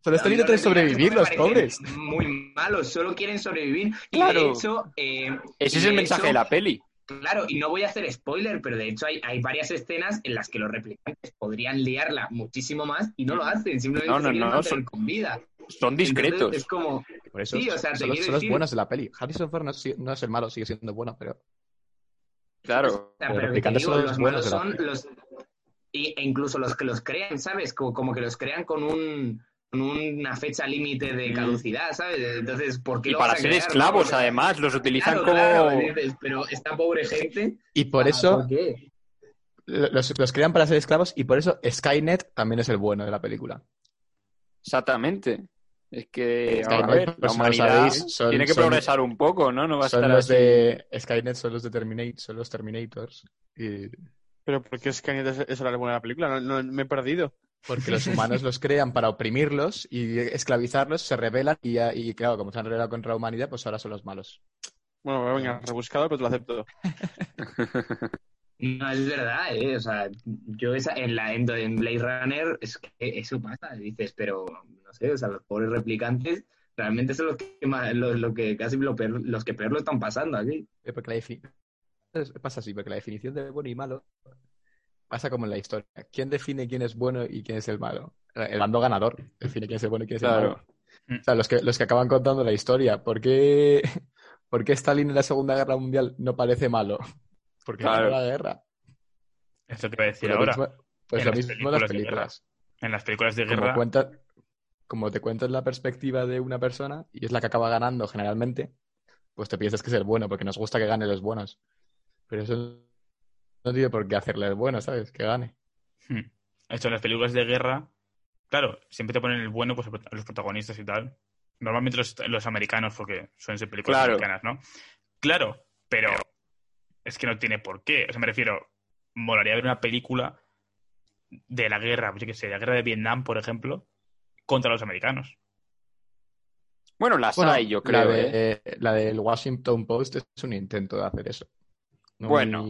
solo están los intentando sobrevivir los pobres. Muy malos, solo quieren sobrevivir. Y Claro. de hecho, eh, Ese es el de mensaje hecho- de la peli. Claro, y no voy a hacer spoiler, pero de hecho hay, hay varias escenas en las que los replicantes podrían liarla muchísimo más y no lo hacen, simplemente No, no, se son- con vida. Son discretos. Entonces, es como, Por eso Sí, o sea, te son, los, son los decir- buenos de la peli. Harrison Ford no, es- no es el malo, sigue siendo bueno, pero Claro. o sea, Los pero te replicantes digo, son los los buenos malos son los... y- e incluso los que los crean, ¿sabes? Como, como que los crean con un con una fecha límite de Mm. caducidad, ¿sabes? Entonces, ¿por qué Y lo para vas a ser crear, esclavos, además, los utilizan claro, como... claro, dices, pero esta pobre gente... Y por ah, eso ¿por qué? los, los crean para ser esclavos y por eso Skynet también es el bueno de la película. Exactamente. Es que, Skynet, a ver, pues la humanidad sabéis, son- tiene que son- progresar un poco, ¿no? No va a Son estar los así. de Skynet, son los de Terminator, son los Terminators. Y Pero ¿por qué Skynet es, es la buena de la película? No, no- me he perdido. porque los humanos los crean para oprimirlos y esclavizarlos, se rebelan y, ya- y claro, como se han rebelado contra la humanidad, pues ahora son los malos. Bueno, venga, rebuscado, pero te lo acepto. No, es verdad, ¿eh? O sea, yo esa, en la en, en Blade Runner es que eso pasa, dices, pero no sé, o sea, los pobres replicantes realmente son los que más, los, lo que casi lo peor- los que peor lo están pasando aquí. Porque la pasa así, porque la definición de bueno y malo pasa como en la historia. ¿Quién define quién es bueno y quién es el malo? El bando ganador define quién es el bueno y quién es el Claro. malo. O sea, los que, los que acaban contando la historia. ¿Por qué, por qué Stalin en la Segunda Guerra Mundial no parece malo? Porque Claro. ganó la guerra. Esto te voy a decir Pues lo ahora. mismo, pues en lo las mismo en las películas. En las películas de Como, guerra, cuenta, como te cuentan la perspectiva de una persona y es la que acaba ganando generalmente, pues te piensas que es el bueno, porque nos gusta que gane los buenos. Pero eso no tiene por qué hacerle el bueno, ¿sabes? Que gane. Hmm. Esto en las películas de guerra, claro, siempre te ponen el bueno, pues los protagonistas y tal. Normalmente los, los americanos, porque suelen ser películas Claro. americanas, ¿no? Claro, pero es que no tiene por qué. O sea, me refiero, molaría ver una película de la guerra, yo qué sé, la guerra de Vietnam, por ejemplo, contra los americanos. Bueno, las Bueno, hay, yo creo, la, ¿eh? de, la del Washington Post es un intento de hacer eso. No Bueno.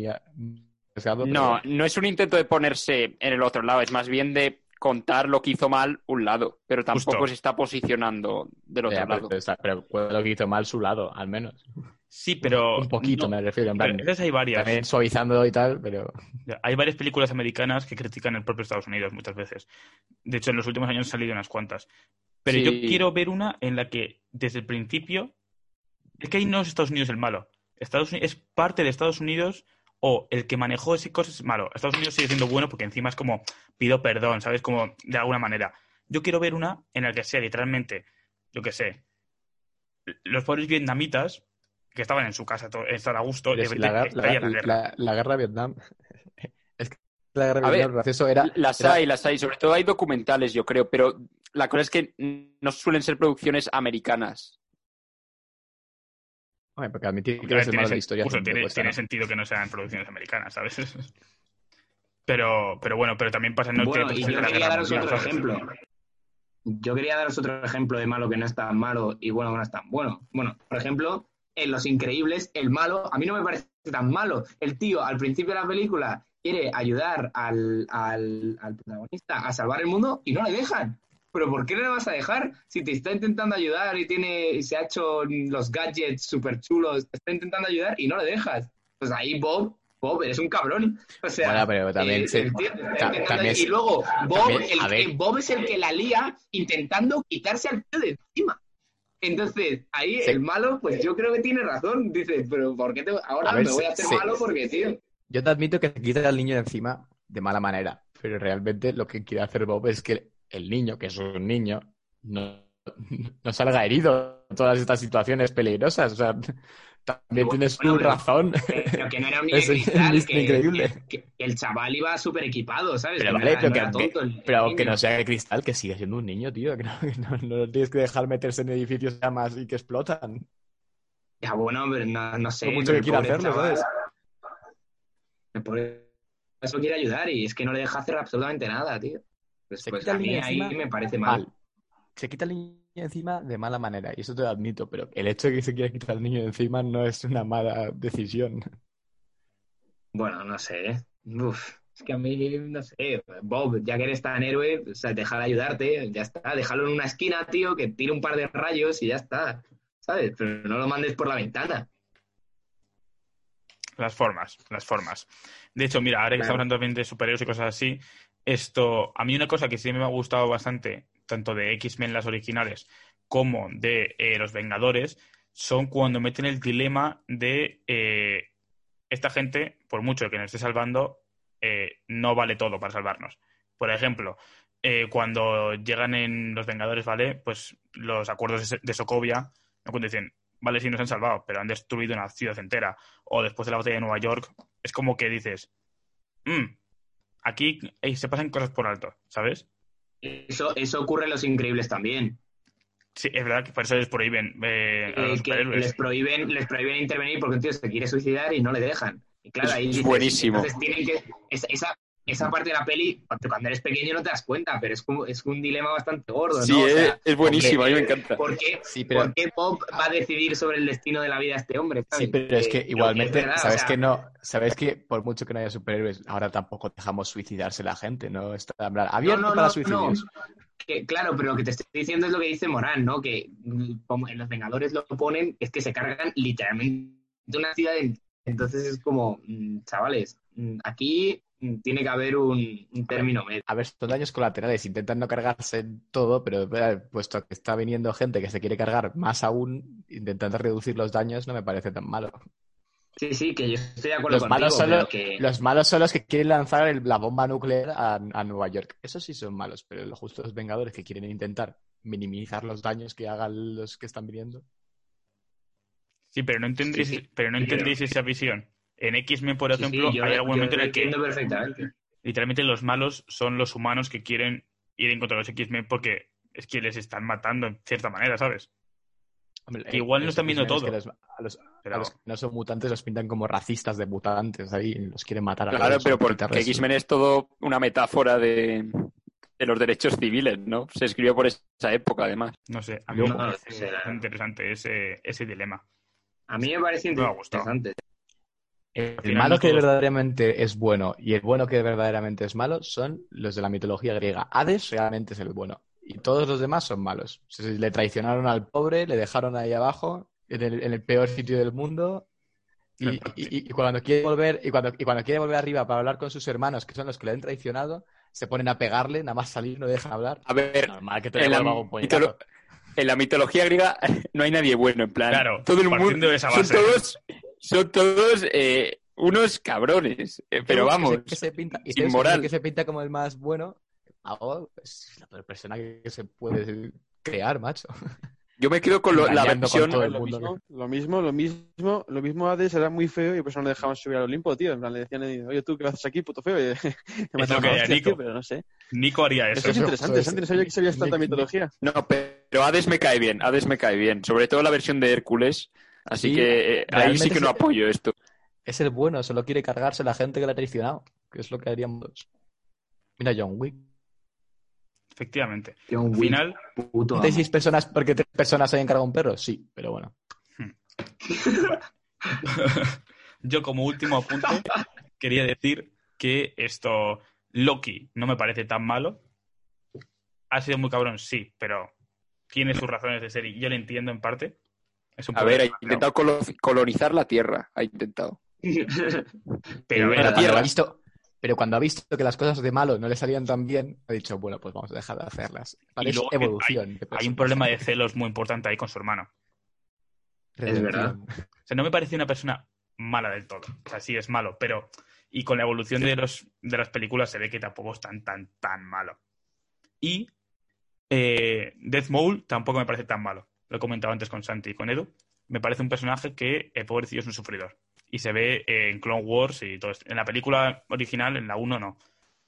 pero No, no es un intento de ponerse en el otro lado, es más bien de contar lo que hizo mal un lado, pero tampoco Justo. se está posicionando del otro Ya, pero, lado. pero, pero lo que hizo mal su lado, al menos. Sí, pero... un poquito, no, me refiero. En plan, entonces hay varias. también suavizando y tal, pero... Ya, Hay varias películas americanas que critican el propio Estados Unidos muchas veces. De hecho, en los últimos años han salido unas cuantas. Pero Sí. yo quiero ver una en la que, desde el principio, es que ahí no es Estados Unidos el malo. Estados Unidos es parte de Estados Unidos o el que manejó ese cosas es malo. Estados Unidos sigue siendo bueno porque encima es como pido perdón, ¿sabes? Como de alguna manera. Yo quiero ver una en la que sea literalmente, yo qué sé, los pobres vietnamitas que estaban en su casa, estar a gusto, de la, la- la guerra. la- la guerra de Vietnam... es que la guerra de A ver, Vietnam, el gracioso era... Las era- hay, las hay, sobre todo hay documentales, yo creo, pero la cosa es que no suelen ser producciones americanas. Porque admitir que eres el tiene, malo de la sen- historia justo, siempre tiene- cuesta, tiene ¿no? sentido que no sean producciones americanas, ¿sabes? Pero, pero bueno, pero también pasa no Bueno, y yo la quería daros mundial, otro ¿sabes? ejemplo. yo quería daros otro ejemplo de malo que no es tan malo y bueno que no es tan bueno. Bueno, por ejemplo, en Los Increíbles, el malo, a mí no me parece tan malo. El tío, al principio de la película, quiere ayudar al, al, al protagonista a salvar el mundo y no le dejan. Pero ¿por qué no le vas a dejar? Si te está intentando ayudar y tiene y se ha hecho los gadgets súper chulos, te está intentando ayudar y no le dejas. Pues ahí Bob, Bob, eres un cabrón. O sea, Bueno, pero también eh, el te ta- también y luego Bob, también, el que-. Bob es el que la lía intentando quitarse al tío de encima. Entonces, ahí Sí. el malo, pues yo creo que tiene razón. Dice, pero ¿por qué te- ahora A ver, me voy a hacer sí. malo? Porque, tío, Yo te admito que se quita al niño de encima de mala manera, pero realmente lo que quiere hacer Bob es que el niño, que es un niño, no, no salga herido en todas estas situaciones peligrosas. O sea, también tienes tu pero- razón. pero que no era un niño Es cristal, es que, increíble. que- que el chaval iba súper equipado, ¿sabes? Pero Que no vale, pero, no que, el pero niño. no sea cristal, que sigue siendo un niño, tío. Que no, que no, no lo tienes que dejar meterse en edificios llamas y que explotan. Ya, bueno, pero no, sé. Por mucho que quiera hacerlo, chaval- ¿sabes? pobre- Eso quiere ayudar y es que no le deja hacer absolutamente nada, tío. Se quita a el mí niño ahí encima me parece mal. mal. Se quita el niño encima de mala manera, y eso te lo admito, pero el hecho de que se quiera quitar al niño de encima no es una mala decisión. Bueno, no sé. ¿eh? Uf, es que a mí, no sé. Bob, ya que eres tan héroe, o sea, deja de ayudarte, ya está. Déjalo en una esquina, tío, que tire un par de rayos y ya está. ¿Sabes? Pero no lo mandes por la ventana. Las formas, las formas. De hecho, mira, ahora que Claro. estamos hablando también de superhéroes y cosas así, esto, a mí una cosa que sí me ha gustado bastante, tanto de X-Men las originales como de eh, los Vengadores, son cuando meten el dilema de eh, esta gente, por mucho que nos esté salvando, eh, no vale todo para salvarnos. Por ejemplo, eh, cuando llegan en los Vengadores, ¿vale? Pues los acuerdos de Sokovia, cuando dicen, vale, sí nos han salvado, pero han destruido una ciudad entera. O después de la batalla de Nueva York, es como que dices, "Mm, aquí se pasan cosas por alto, ¿sabes? Eso, eso ocurre en Los Increíbles también. Sí, es verdad que por eso les prohíben eh, a Eh, los que superhéroes. les prohíben, les prohíben intervenir porque un tío se quiere suicidar y no le dejan. Y claro, Es- ahí es dices, buenísimo. Entonces tienen que. esa, esa, parte de la peli, cuando eres pequeño no te das cuenta, pero es, como, es un dilema bastante gordo, Sí, ¿no? O es- sea, es buenísimo, a mí me encanta. ¿Por qué, Sí, pero- por qué Bob va a decidir sobre el destino de la vida de este hombre? Sí, pero es que Eh, igualmente, es verdad, o sabes sea, que no, sabes que por mucho que no haya superhéroes, ahora tampoco dejamos suicidarse la gente, ¿no? Está abierto no, no, para no, suicidios. que, claro, pero lo que te estoy diciendo es lo que dice Morán, ¿no? Que como en los Vengadores lo ponen, es que se cargan literalmente una ciudad. en- Entonces es como, mm, chavales, mm, aquí tiene que haber un, un término medio. A ver, son daños colaterales, intentan no cargarse todo, pero eh, puesto que está viniendo gente que se quiere cargar más aún, intentando reducir los daños, no me parece tan malo. Sí, sí, que yo estoy de acuerdo Los contigo, malos, son los, que... los malos son los que quieren lanzar el- la bomba nuclear a, a Nueva York. Esos sí son malos, pero los justos vengadores que quieren intentar minimizar los daños que hagan los que están viniendo. Sí, pero no entendéis, Sí, sí. pero no Sí, entendéis esa visión. En X-Men, por Sí, sí, ejemplo, yo- hay algún momento en el que literalmente los malos son los humanos que quieren ir en contra de los X-Men porque es que les están matando en cierta manera, ¿sabes? Hombre, Que igual no los están viendo es todo. que los- a, los, a Pero- los que no son mutantes los pintan como racistas de mutantes ahí, y los quieren matar a Claro, pero porque X-Men es todo una metáfora de, de los derechos civiles, ¿no? Se escribió por esa época, además. No sé, a mí No, me no, parece interesante ese, ese dilema. A mí me parece Me ha gustado. interesante. El malo que todos- verdaderamente es bueno y el bueno que verdaderamente es malo son los de la mitología griega. Hades realmente es el bueno y todos los demás son malos. Se- Le traicionaron al pobre, le dejaron ahí abajo, en el, en el peor sitio del mundo. Y, y- y- y cuando quiere volver y cuando, y cuando quiere volver arriba para hablar con sus hermanos, que son los que le han traicionado, se ponen a pegarle, nada más salir no dejan hablar. A ver, Normal que te en la, un en la mitología griega no hay nadie bueno, en plan. Claro, todo el mundo de esa son base. todos, son todos eh, unos cabrones. eh, pero vamos, que se pinta, y inmoral. que se pinta como el más bueno. Mago es la peor persona que se puede crear, macho. Yo me quedo con lo- la con versión. el Lo mundo. mismo, lo mismo, lo mismo, lo mismo Hades era muy feo y por eso no le dejaban subir al Olimpo, tío. En plan, le decían, oye, tú, ¿qué haces aquí, puto feo? Y, me lo que haría Nico. pero no sé. Nico haría eso. Eso es Eso- interesante, eso es es- interesante. No sabía que sabías tanta mitología. No, pero Hades me cae bien, Hades me cae bien. Sobre todo la versión de Hércules. Así Sí, que eh, ahí sí que no se- apoyo esto. Es el bueno, solo quiere cargarse la gente que le ha traicionado, que es lo que haríamos. Mira, John Wick. Efectivamente. John Al Wick, final, puto amo. ¿De seis personas porque tres personas se hayan cargado un perro? Sí, pero bueno. yo como último apunte quería decir que esto, Loki, no me parece tan malo. Ha sido muy cabrón, sí, pero tiene sus razones de ser y yo lo entiendo en parte. Es un A ver, ha intentado colo- colonizar la Tierra. Ha intentado. pero, a ver, la cuando Tierra. ha visto, pero cuando ha visto que las cosas de malo no le salían tan bien, ha dicho, bueno, pues vamos a dejar de hacerlas. Vale, y es luego que evolución. Hay, un problema de celos muy importante ahí con su hermano. Redención. verdad. O sea, no me parece una persona mala del todo. O sea, sí es malo, pero. Y con la evolución de, los, de las películas se ve que tampoco es tan, tan, tan malo. Y eh, Death Mole tampoco me parece tan malo. Lo he comentado antes con Santi y con Edu. Me parece un personaje que, el pobrecillo, es un sufridor. Y se ve eh, en Clone Wars y todo esto. En la película original, en la 1 no.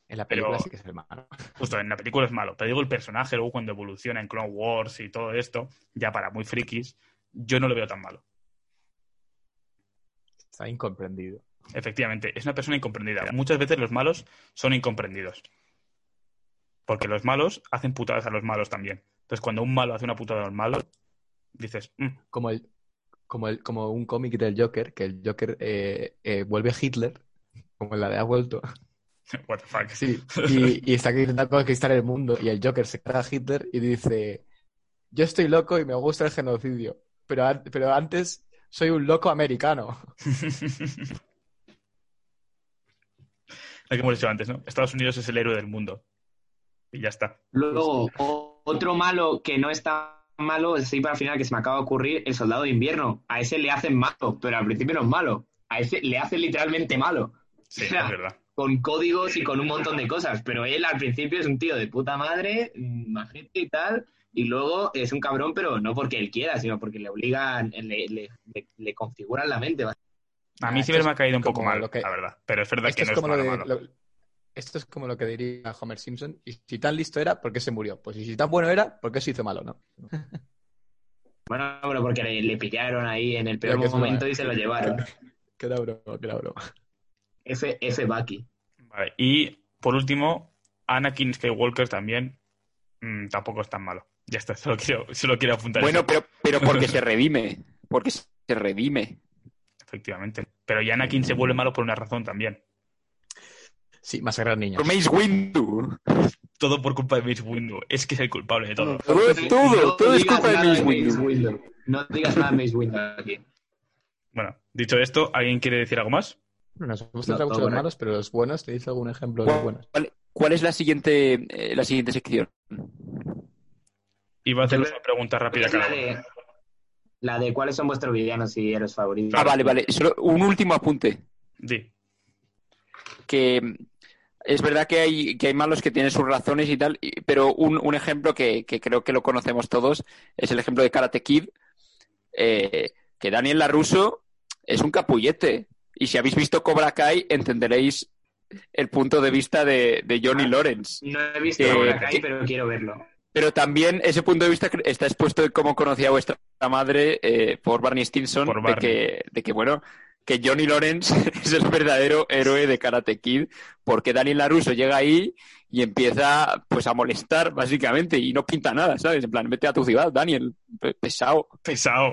En la película Pero- sí que es el malo. Justo, en la película es malo. Pero digo, el personaje luego cuando evoluciona en Clone Wars y todo esto, ya para muy frikis, yo no lo veo tan malo. Está incomprendido. Efectivamente, es una persona incomprendida. Muchas veces los malos son incomprendidos. Porque los malos hacen putadas a los malos también. Entonces, cuando un malo hace una putada a los malos, dices, "Mm, Como el, como el, como un cómic del Joker, que el Joker eh, eh, vuelve a Hitler, como en la de ha vuelto. what the fuck. Sí, y, y está intentando conquistar el mundo y el Joker se carga a Hitler y dice, yo estoy loco y me gusta el genocidio, pero, pero antes soy un loco americano. Lo que hemos dicho antes, ¿no? Estados Unidos es el héroe del mundo. Y ya está. Luego, otro malo que no está malo, así para el final que se me acaba de ocurrir, el soldado de invierno. A ese le hacen malo, pero al principio no es malo. A ese le hacen literalmente malo. Sí, O sea, es verdad. Con códigos y con un montón de cosas. Pero él al principio es un tío de puta madre, majete y tal. Y luego es un cabrón, pero no porque él quiera, sino porque le obligan, le, le, le- le configuran la mente. A mí Ah, siempre esto me ha caído un poco mal, que- la verdad. Pero es verdad Esto que no es como lo malo, de- malo. lo- esto es como lo que diría Homer Simpson. Y si tan listo era, ¿por qué se murió? Pues y si tan bueno era, ¿por qué se hizo malo, no? Bueno, pero porque le, le pillaron ahí en el peor momento y se lo llevaron. Era broma, era broma. F, F Bucky. Vale. Y por último, Anakin Skywalker también mm, tampoco es tan malo. Ya está, solo quiero, solo quiero apuntar Bueno, eso. pero, pero porque se redime. Porque se redime. Efectivamente. Pero ya Anakin se vuelve malo por una razón también. Sí, masacrar niños. Por Mace Windu. Todo por culpa de Mace Windu. Es que es el culpable de todo. Todo, todo, No todo es culpa de Mace Mace Windu. Windu. No digas nada de Mace Windu aquí. Bueno, dicho esto, ¿alguien quiere decir algo más? Nos hemos No, centrado mucho en los malos, pero los buenos, ¿tenéis algún ejemplo de buenos? ¿Cuál, cuál es la siguiente, eh, la siguiente sección? Iba a hacer una pregunta rápida cada uno. de, la de cuáles son vuestros villanos y héroes favoritos. Ah, vale, vale. Solo un último apunte. Di. que es verdad que hay, que hay malos que tienen sus razones y tal, y- pero un, un ejemplo que, que creo que lo conocemos todos es el ejemplo de Karate Kid, eh, que Daniel LaRusso es un capullete. Y si habéis visto Cobra Kai, entenderéis el punto de vista de, de Johnny Lawrence. No he visto Que- Cobra Kai, que- pero quiero verlo. Pero también ese punto de vista está expuesto en cómo conocía a vuestra madre eh, por Barney Stinson, Por de que, de que, bueno, que Johnny Lawrence es el verdadero héroe de Karate Kid, porque Daniel LaRusso llega ahí y empieza pues a molestar, básicamente, y no pinta nada, ¿sabes? En plan, vete a tu ciudad, Daniel, pe- pesado. Pesado.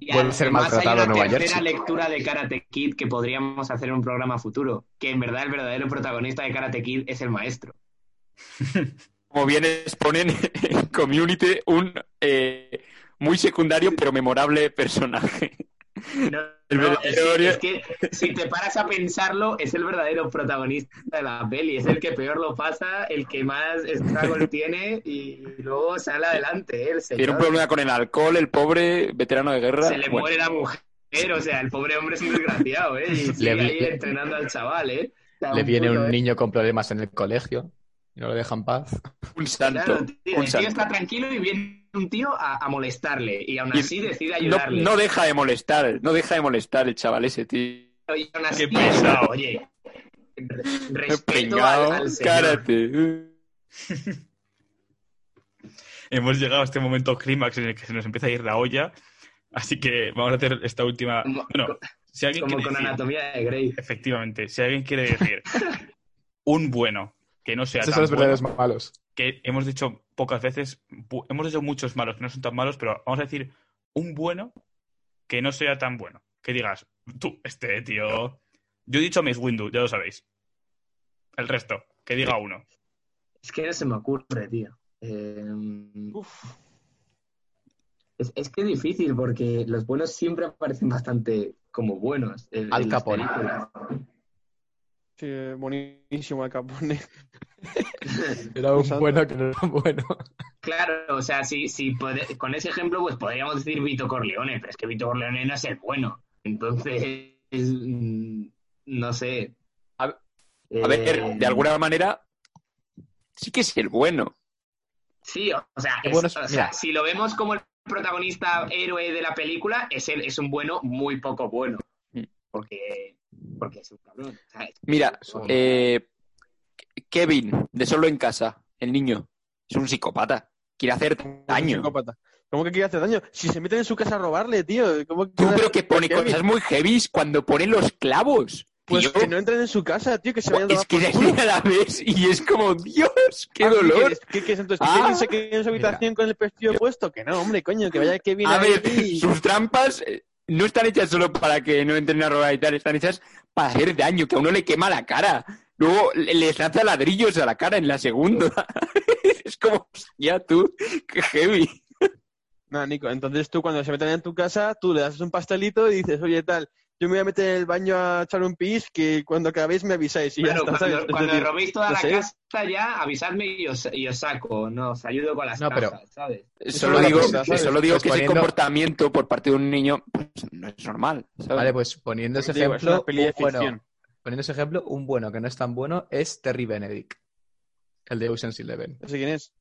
Y Puede ser maltratado hay en una Nueva tercera Jersey. lectura de Karate Kid que podríamos hacer en un programa futuro, que en verdad el verdadero protagonista de Karate Kid es el maestro. Como bien exponen en Community, un eh, muy secundario pero memorable personaje. No, El no, verdadero es, que, es que si te paras a pensarlo, es el verdadero protagonista de la peli, es el que peor lo pasa, el que más struggle tiene y luego sale adelante. ¿eh? El Tiene un problema con el alcohol, el pobre veterano de guerra. se le Bueno, muere la mujer, o sea, el pobre hombre es un desgraciado, ¿eh? Y sigue vi- ahí entrenando al chaval, ¿eh? Le viene un ¿eh? niño con problemas en el colegio y no lo dejan paz. un santo. Claro, tío, un el tío santo. está tranquilo y viene un tío a, a molestarle y aún Y así decide No, ayudarle. no deja de molestar, no deja de molestar el chaval ese, tío. y aún así, Qué pesado. Oye, re- respeto al, al señor. cárate. Hemos llegado a este momento clímax en el que se nos empieza a ir la olla. Así que vamos a hacer esta última. Como- Bueno, si alguien Como quiere con decir- anatomía de Grey. Efectivamente, si alguien quiere decir un bueno que no sea Esos tan son los verdaderos bueno, malos. que hemos dicho pocas veces, hemos dicho muchos malos que no son tan malos, pero vamos a decir un bueno que no sea tan bueno. Que digas, tú, este tío. Yo he dicho Miss Windu, ya lo sabéis. El resto, que diga uno. Es que no se me ocurre, tío. Eh, Es, es que es difícil porque los buenos siempre aparecen bastante como buenos. en- Al en Capone. Sí, buenísimo Al Capone. Era un bueno que no era bueno. Claro, o sea, si, si con ese ejemplo, pues podríamos decir Vito Corleone, pero es que Vito Corleone no es el bueno. Entonces, mm, no sé. A, a ver, Eh, de alguna manera, sí que es el bueno. Sí, o o sea, Qué es- bueno es- o sea, si lo vemos como el protagonista héroe de la película, es, el, es un bueno muy poco bueno. Mm. Porque, porque es un cabrón. ¿sabes? Mira, Eso. eh, Kevin, de Solo en Casa, el niño, es un psicópata. Quiere hacer daño. psicópata. ¿Cómo que quiere hacer daño? Si se meten en su casa a robarle, tío. ¿Cómo Tú, pero que pone Kevin? cosas muy heavy cuando pone los clavos. Pues Tío, que no entren en su casa, tío, que se vayan a es que a la vez y es como, Dios, qué Ah, dolor. ¿Qué, qué, qué es entonces? Ah. ¿Que Kevin se quede en su habitación con el vestido puesto? Que no, hombre, coño, que vaya Kevin A ahí ver, sus trampas eh, no están hechas solo para que no entren a robar y tal, están hechas para hacer daño, que a uno le quema la cara. Luego le- les lanza ladrillos a la cara en la segunda. es como, ya tú, qué heavy. No, Nico, entonces tú cuando se meten en tu casa, tú le das un pastelito y dices, oye, tal, yo me voy a meter en el baño a echar un pis, que cuando acabéis me avisáis. Y ya Bueno, está, cuando, ¿sabes? Es cuando decir, robéis toda no la sé. casa ya, avisadme y os, y os saco, no, os ayudo con las No, pero- cajas, ¿sabes? Solo digo, cosa, ¿sabes? solo digo Pues que ese poniendo- comportamiento por parte de un niño pues, no es normal. ¿sabes? Vale, pues poniendo ese Digo, ejemplo, una peli de un bueno, poniendo ese ejemplo, un bueno que no es tan bueno es Terry Benedict, el de Ocean's Eleven. No sé quién es.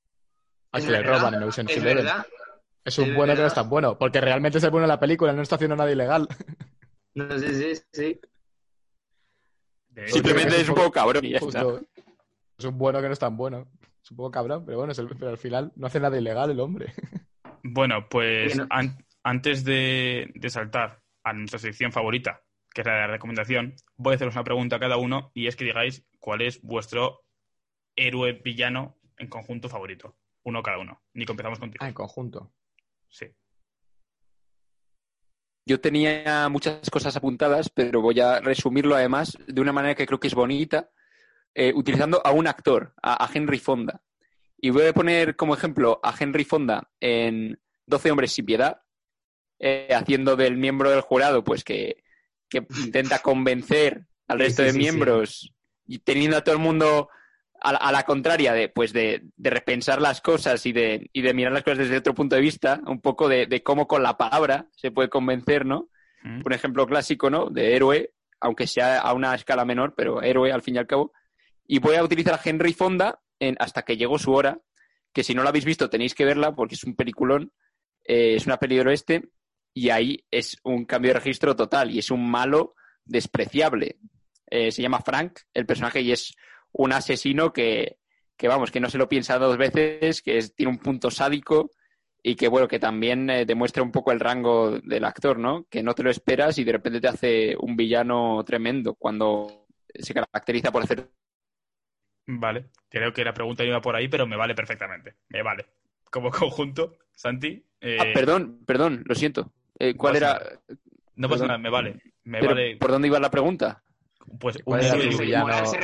Al que le roban en Ocean's Es Eleven. verdad. Es un es bueno que no es tan bueno, porque realmente es el bueno de la película, no está haciendo nada ilegal. No sé, sí, sí. Simplemente es un poco- cabrón y ya está. Justo. Es un bueno que no es tan bueno. Es un poco cabrón, pero bueno, es el- pero al final no hace nada ilegal el hombre. Bueno, pues Bueno. an- antes de, de saltar a nuestra sección favorita, que es la de la recomendación, voy a haceros una pregunta a cada uno y es que digáis cuál es vuestro héroe villano en conjunto favorito. Uno cada uno. Nico, empezamos contigo. Ah, en conjunto. Sí. Yo tenía muchas cosas apuntadas, pero voy a resumirlo además de una manera que creo que es bonita, eh, utilizando a un actor, a, a Henry Fonda. Y voy a poner como ejemplo a Henry Fonda en 12 hombres sin piedad, eh, haciendo del miembro del jurado, pues que, que intenta convencer al resto sí, de sí. miembros y teniendo a todo el mundo a, la- a la contraria de, pues de, de repensar las cosas y de, y de mirar las cosas desde otro punto de vista, un poco de, de cómo con la palabra se puede convencer, ¿no? Mm. Un ejemplo clásico, ¿no? De héroe, aunque sea a una escala menor, pero héroe al fin y al cabo. Y voy a utilizar a Henry Fonda en Hasta que llegó su hora, que si no la habéis visto tenéis que verla porque es un peliculón, eh, es una peli del oeste y ahí es un cambio de registro total y es un malo despreciable. Eh, se llama Frank, el personaje, y es un asesino que, que, vamos, que no se lo piensa dos veces, que es- tiene un punto sádico y que, bueno, que también eh, demuestra un poco el rango del actor, ¿no? Que no te lo esperas y de repente te hace un villano tremendo cuando se caracteriza por hacer Vale. Creo que la pregunta iba por ahí, pero me vale perfectamente. Me vale. Como conjunto, Santi. eh, Ah, perdón, perdón, lo siento. Eh, ¿Cuál era? No pasa nada, me vale. Me vale. ¿Por dónde iba la pregunta? Pues un ¿Cuál era héroe tu villano. se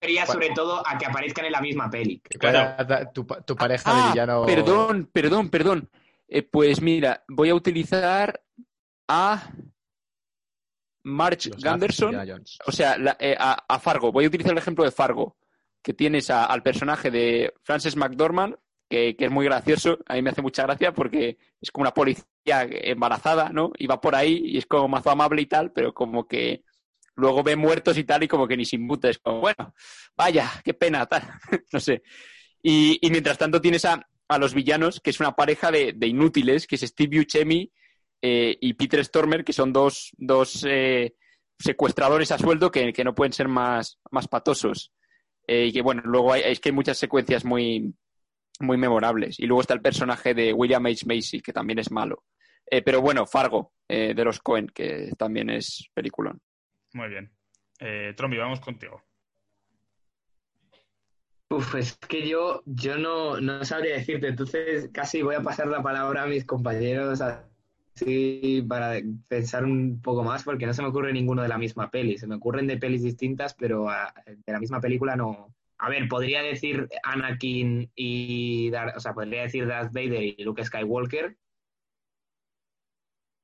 refería ¿Cuál? sobre todo a que aparezcan en la misma peli. ¿Cuál Claro. tu, pa- tu pareja de Ah, villano? perdón, perdón, perdón. Eh, pues mira, voy a utilizar a March Los Ganderson. O sea, la- eh, a, a Fargo. Voy a utilizar el ejemplo de Fargo, que tienes a- al personaje de Frances McDormand, que, que es muy gracioso. A mí me hace mucha gracia porque es como una policía embarazada, ¿no? Y va por ahí y es como mazo amable y tal, pero como que luego ve muertos y tal y como que ni se inmuta. Es como, bueno, vaya, qué pena, tal. no sé. Y, mientras tanto tienes a, a los villanos, que es una pareja de, de inútiles, que es Steve Buscemi eh, y Peter Stormer, que son dos, dos eh, secuestradores a sueldo que, que no pueden ser más, más patosos. Eh, y que bueno, luego hay, es que hay muchas secuencias muy, muy memorables. Y luego está el personaje de William H. Macy, que también es malo. Pero bueno, Fargo, de los Cohen, que también es peliculón. Muy bien. Eh, Trombi, vamos contigo. Uf, es que yo, yo no, no sabría decirte, entonces casi voy a pasar la palabra a mis compañeros así para pensar un poco más, porque no se me ocurre ninguno de la misma peli. Se me ocurren de pelis distintas, pero ah, de la misma película no. A ver, podría decir Anakin y Dar- o sea, podría decir Darth Vader y Luke Skywalker,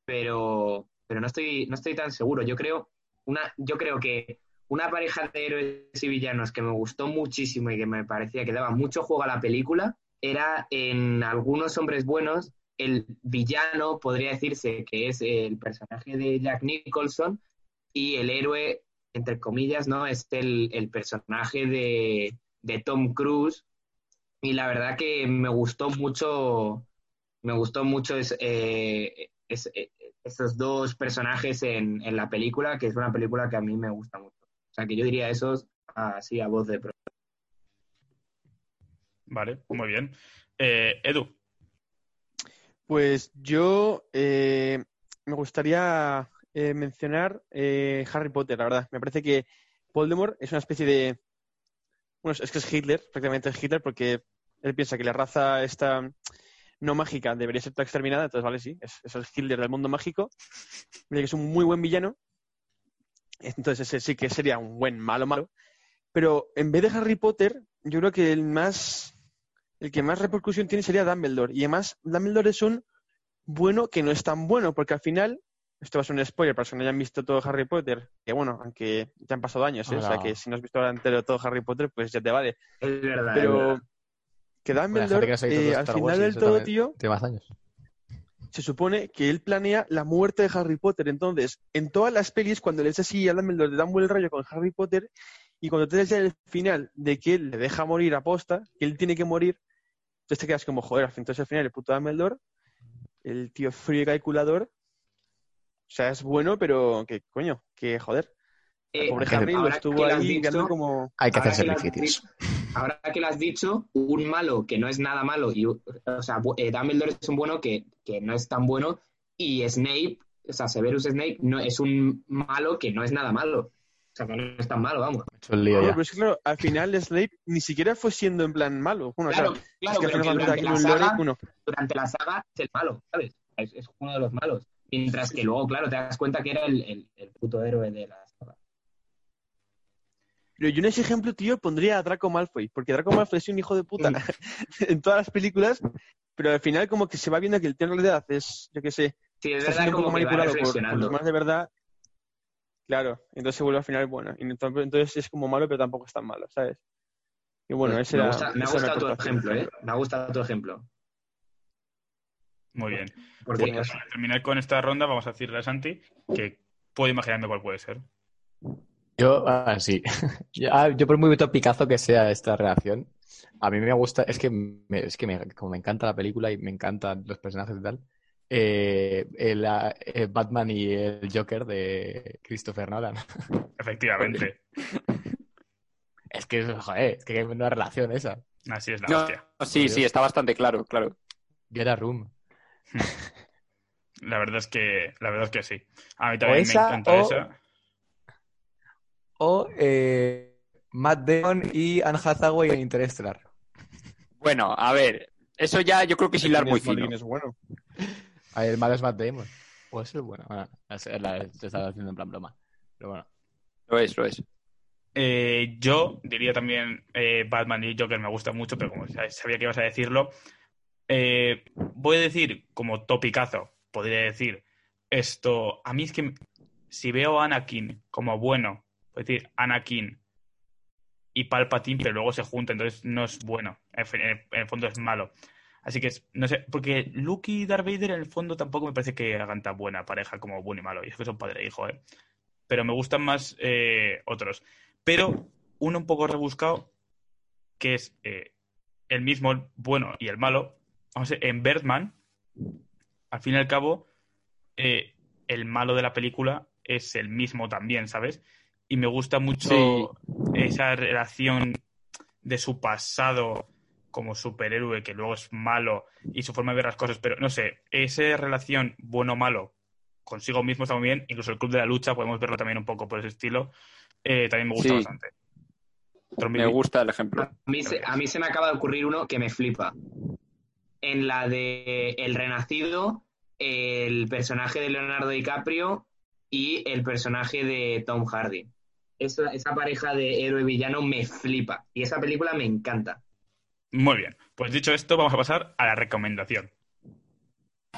pero, pero no estoy, no estoy tan seguro. Yo creo, una, yo creo que una pareja de héroes y villanos que me gustó muchísimo y que me parecía que daba mucho juego a la película era en algunos hombres buenos el villano podría decirse que es el personaje de Jack Nicholson y el héroe entre comillas no es el, el personaje de, de Tom Cruise y la verdad que me gustó mucho me gustó mucho es, eh, es- esos dos personajes en, en la película que es una película que a mí me gusta mucho o sea que yo diría esos así a voz de pro. Vale, muy bien. Eh, Edu, Pues yo eh, me gustaría eh, mencionar eh, Harry Potter, la verdad. Me parece que Voldemort es una especie de... Bueno, es que es Hitler, prácticamente es Hitler, porque él piensa que la raza esta no mágica debería ser toda exterminada, entonces vale, sí, es, es el Hitler del mundo mágico. Que es un muy buen villano. Entonces ese sí que sería un buen malo malo. Pero en vez de Harry Potter, yo creo que el más el que más repercusión tiene sería Dumbledore. Y además, Dumbledore es un bueno que no es tan bueno, porque al final, esto va a ser un spoiler para los que no hayan visto todo Harry Potter, que bueno, aunque ya han pasado años, ¿eh? o sea que si no has visto ahora entero todo Harry Potter, pues ya te vale. es verdad es Pero verdad. Que Dumbledore, eh, al Star final del todo, tío, Tiene más años. se supone que él planea la muerte de Harry Potter. Entonces, en todas las pelis, cuando le es así a Dumbledore, le dan buen rollo con Harry Potter, y cuando te das ya el final de que él le deja morir a posta, que él tiene que morir, entonces te quedas como, joder, entonces al final el puto Dumbledore, el tío frío y calculador, o sea, es bueno, pero que coño, que joder. El Eh, pobre Harry lo estuvo ahí como... Hay que Ahora hacer Ahora que lo has dicho, un malo que no es nada malo, y, o sea, bu- eh, Dumbledore es un bueno que, que no es tan bueno, y Snape, o sea, Severus Snape no es un malo que no es nada malo. O sea, que no es tan malo, vamos. Me he hecho el lío pero es que claro, al final Snape ni siquiera fue siendo en plan malo. Bueno, Claro, claro, claro, es que al pero final que cuando durante la saga- uno, Durante la saga es el malo, ¿sabes? Es, es uno de los malos. Mientras que luego, claro, te das cuenta que era el, el, el puto héroe de la. Pero yo en ese ejemplo, tío, pondría a Draco Malfoy, porque Draco Malfoy es un hijo de puta en todas las películas, pero al final como que se va viendo que el tío en realidad es, yo qué sé, Sí, es está verdad siendo un poco manipulado por, por los más de verdad. Claro, entonces se vuelve al final bueno. Entonces, es como malo, pero tampoco es tan malo, ¿sabes? Y bueno, ese me era, gusta, me ha era gustado tu ejemplo, ¿eh? Me ha gustado tu ejemplo. muy bien. Porque, Pues, para terminar con esta ronda, vamos a decirle a Santi que puedo imaginarme cuál puede ser. Yo, ah, sí. yo, ah, yo por muy topicazo que sea esta relación, a mí me gusta, es que, me, es que me, como me encanta la película y me encantan los personajes y tal, eh, el, ah, eh, Batman y el Joker de Christopher Nolan. Efectivamente. Es que, joder, es que hay una relación esa. Así es la No, hostia. sí, sí, está bastante claro, claro. Get a room. La verdad es que, la verdad es que sí. A mí también esa, me encanta o- esa. O eh, Matt Damon y Anne Hathaway en Interstellar. Bueno, a ver, eso ya yo creo que es hilar muy fino. es bueno. Ah, El malo es Matt Damon. O es el bueno. Bueno, es- es la- se está haciendo en plan broma. Pero bueno. Lo es, lo es. Eh, yo diría también eh, Batman y Joker me gusta mucho, pero como sa- sabía que ibas a decirlo, eh, voy a decir como topicazo, podría decir esto. A mí es que si veo a Anakin como bueno, es decir, Anakin y Palpatine, pero luego se juntan, entonces no es bueno. En, el fondo es malo. Así que no sé, porque Luke y Darth Vader en el fondo tampoco me parece que hagan tan buena pareja como bueno y malo. Y es que son padre e hijo, ¿eh? Pero me gustan más eh, otros. Pero uno un poco rebuscado, que es eh, el mismo el bueno y el malo. Vamos a ver, en Birdman, al fin y al cabo, eh, el malo de la película es el mismo también, ¿sabes? Y me gusta mucho esa relación de su pasado como superhéroe, que luego es malo, y su forma de ver las cosas, pero no sé, esa relación bueno-malo consigo mismo está muy bien, incluso el Club de la Lucha, podemos verlo también un poco por ese estilo, eh, también me gusta Sí. bastante. Me gusta el ejemplo. A mí, se, a mí se me acaba de ocurrir uno que me flipa. En la de El Renacido, el personaje de Leonardo DiCaprio y el personaje de Tom Hardy. Esa, esa pareja de héroe y villano me flipa. Y esa película me encanta. Muy bien. Pues dicho esto, vamos a pasar a la recomendación.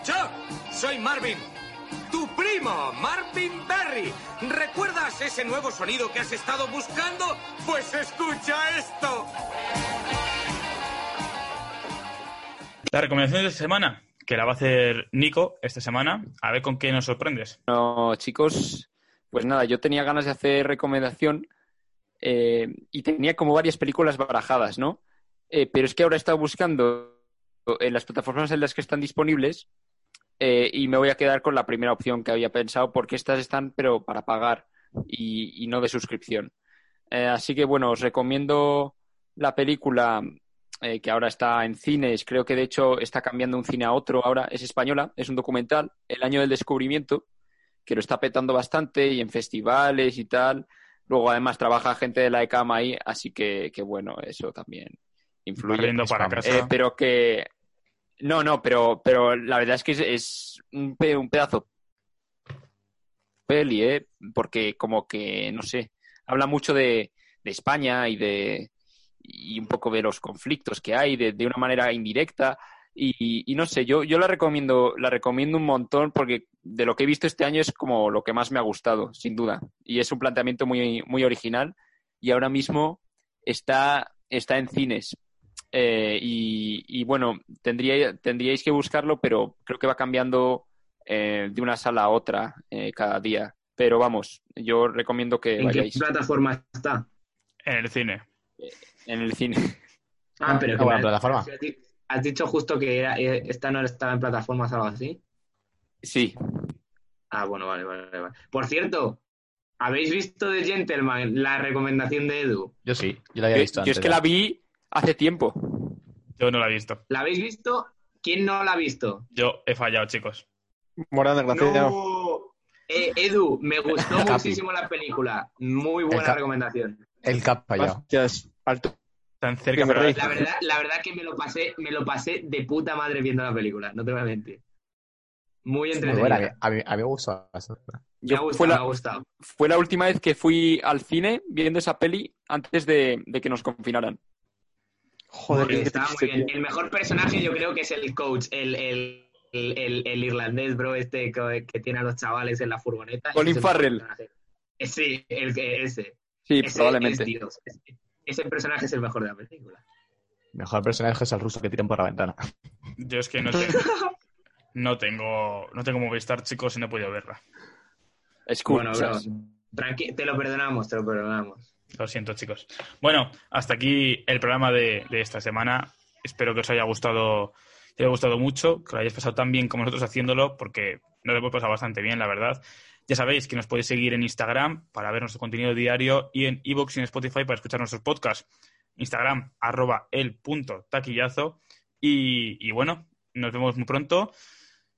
Chuck, soy Marvin. Tu primo, Marvin Berry. ¿Recuerdas ese nuevo sonido que has estado buscando? Pues escucha esto. La recomendación de esta semana, que la va a hacer Nico esta semana. A ver con qué nos sorprendes. No, chicos, pues nada, yo tenía ganas de hacer recomendación eh, y tenía como varias películas barajadas, ¿no? Eh, pero es que ahora he estado buscando en las plataformas en las que están disponibles eh, y me voy a quedar con la primera opción que había pensado porque estas están pero para pagar y, no de suscripción. Así que bueno, os recomiendo la película que ahora está en cines, creo que de hecho está cambiando un cine a otro, ahora es española, es un documental, El año del descubrimiento, que lo está petando bastante y en festivales y tal. Luego además trabaja gente de la ECAM ahí, así que, que bueno, eso también influye. Para casa. Eh, pero que no, no, pero, pero la verdad es que es, es un, pe- un pedazo peli, ¿eh? Porque como que, no sé, habla mucho de, de España y de y un poco de los conflictos que hay de, de una manera indirecta y, y no sé, yo, yo la recomiendo, la recomiendo un montón porque de lo que he visto este año es como lo que más me ha gustado, sin duda. Y es un planteamiento muy, muy original y ahora mismo está, está en cines. Eh, y, y bueno, tendría, tendríais que buscarlo, pero creo que va cambiando eh, de una sala a otra eh, cada día. Pero vamos, yo recomiendo que ¿En qué vayáis plataforma está? En el cine. en el cine. Ah, pero Una que buena me- plataforma. Has dicho justo que era, eh, esta no estaba en plataformas o algo así. Sí. Ah, bueno, vale, vale, vale. Por cierto, ¿habéis visto The Gentleman, la recomendación de Edu? Yo sí, yo la había Yo, visto yo es que ya. la vi hace tiempo. Yo no la he visto. ¿La habéis visto? ¿Quién no la ha visto? Yo he fallado, chicos. Morán, desgraciado. No. Eh, Edu, me gustó muchísimo la película. Muy buena recomendación. El cap fallado. Alto. Tan cerca, pero. La verdad, la verdad que me lo pasé, me lo pasé de puta madre viendo la película, no te voy a mentir. Muy buena, a mí, a mí me gustó bastante. me ha Yo gustado, fue me ha la, gustado. fue la última vez que fui al cine viendo esa peli antes de, de que nos confinaran. Joder, Porque qué está triste, muy bien. El mejor personaje yo creo que es el coach, el, el, el, el- el irlandés, bro, este que, que tiene a los chavales en la furgoneta. Colin Farrell. Eh, Sí, el que ese. Sí, Ese probablemente. es Dios. Ese, personaje es el mejor de la película. Mejor personaje es el ruso que tiran por la ventana. yo es que no tengo, no tengo, no tengo Movistar, chicos, y no he podido verla. Bueno, bro, tranqui- te lo perdonamos, te lo perdonamos. Lo siento, chicos. Bueno, hasta aquí el programa de, de esta semana. Espero que os haya gustado, que os haya gustado mucho, que lo hayáis pasado tan bien como nosotros haciéndolo, porque nos lo hemos pasado bastante bien, la verdad. Ya sabéis que nos podéis seguir en Instagram para ver nuestro contenido diario y en iVoox y en Spotify para escuchar nuestros podcasts. Instagram, arroba el punto taquillazo. Y, y bueno, nos vemos muy pronto.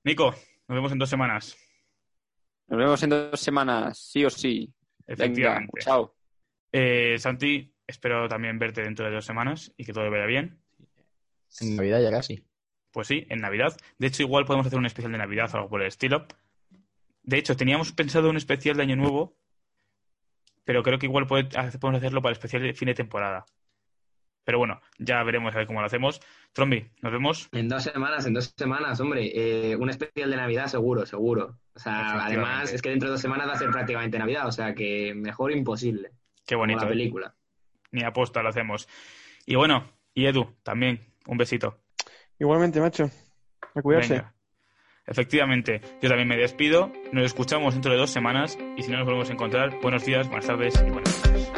Nico, nos vemos en dos semanas. Nos vemos en dos semanas, sí o sí. Venga, Efectivamente. chao. Eh, Santi, espero también verte dentro de dos semanas y que todo vaya bien. En Navidad ya casi. Pues sí, en Navidad. De hecho, igual podemos hacer un especial de Navidad o algo por el estilo. De hecho, teníamos pensado un especial de Año Nuevo, pero creo que igual puede- podemos hacerlo para el especial de fin de temporada. Pero bueno, ya veremos a ver cómo lo hacemos. Trombi, nos vemos. En dos semanas, en dos semanas, hombre. eh, un especial de Navidad seguro, seguro. O sea, además es que dentro de dos semanas va a ser prácticamente Navidad, o sea que mejor imposible. Qué Como bonito. la ¿eh? película. Ni aposta lo hacemos. Y bueno, y Edu, también, un besito. Igualmente, macho. A cuidarse. Venga. Efectivamente, yo también me despido. Nos escuchamos dentro de dos semanas y si no nos volvemos a encontrar, buenos días, buenas tardes y buenas noches.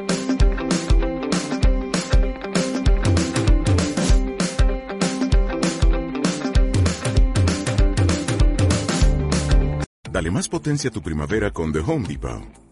Dale más potencia a tu primavera con The Home Depot.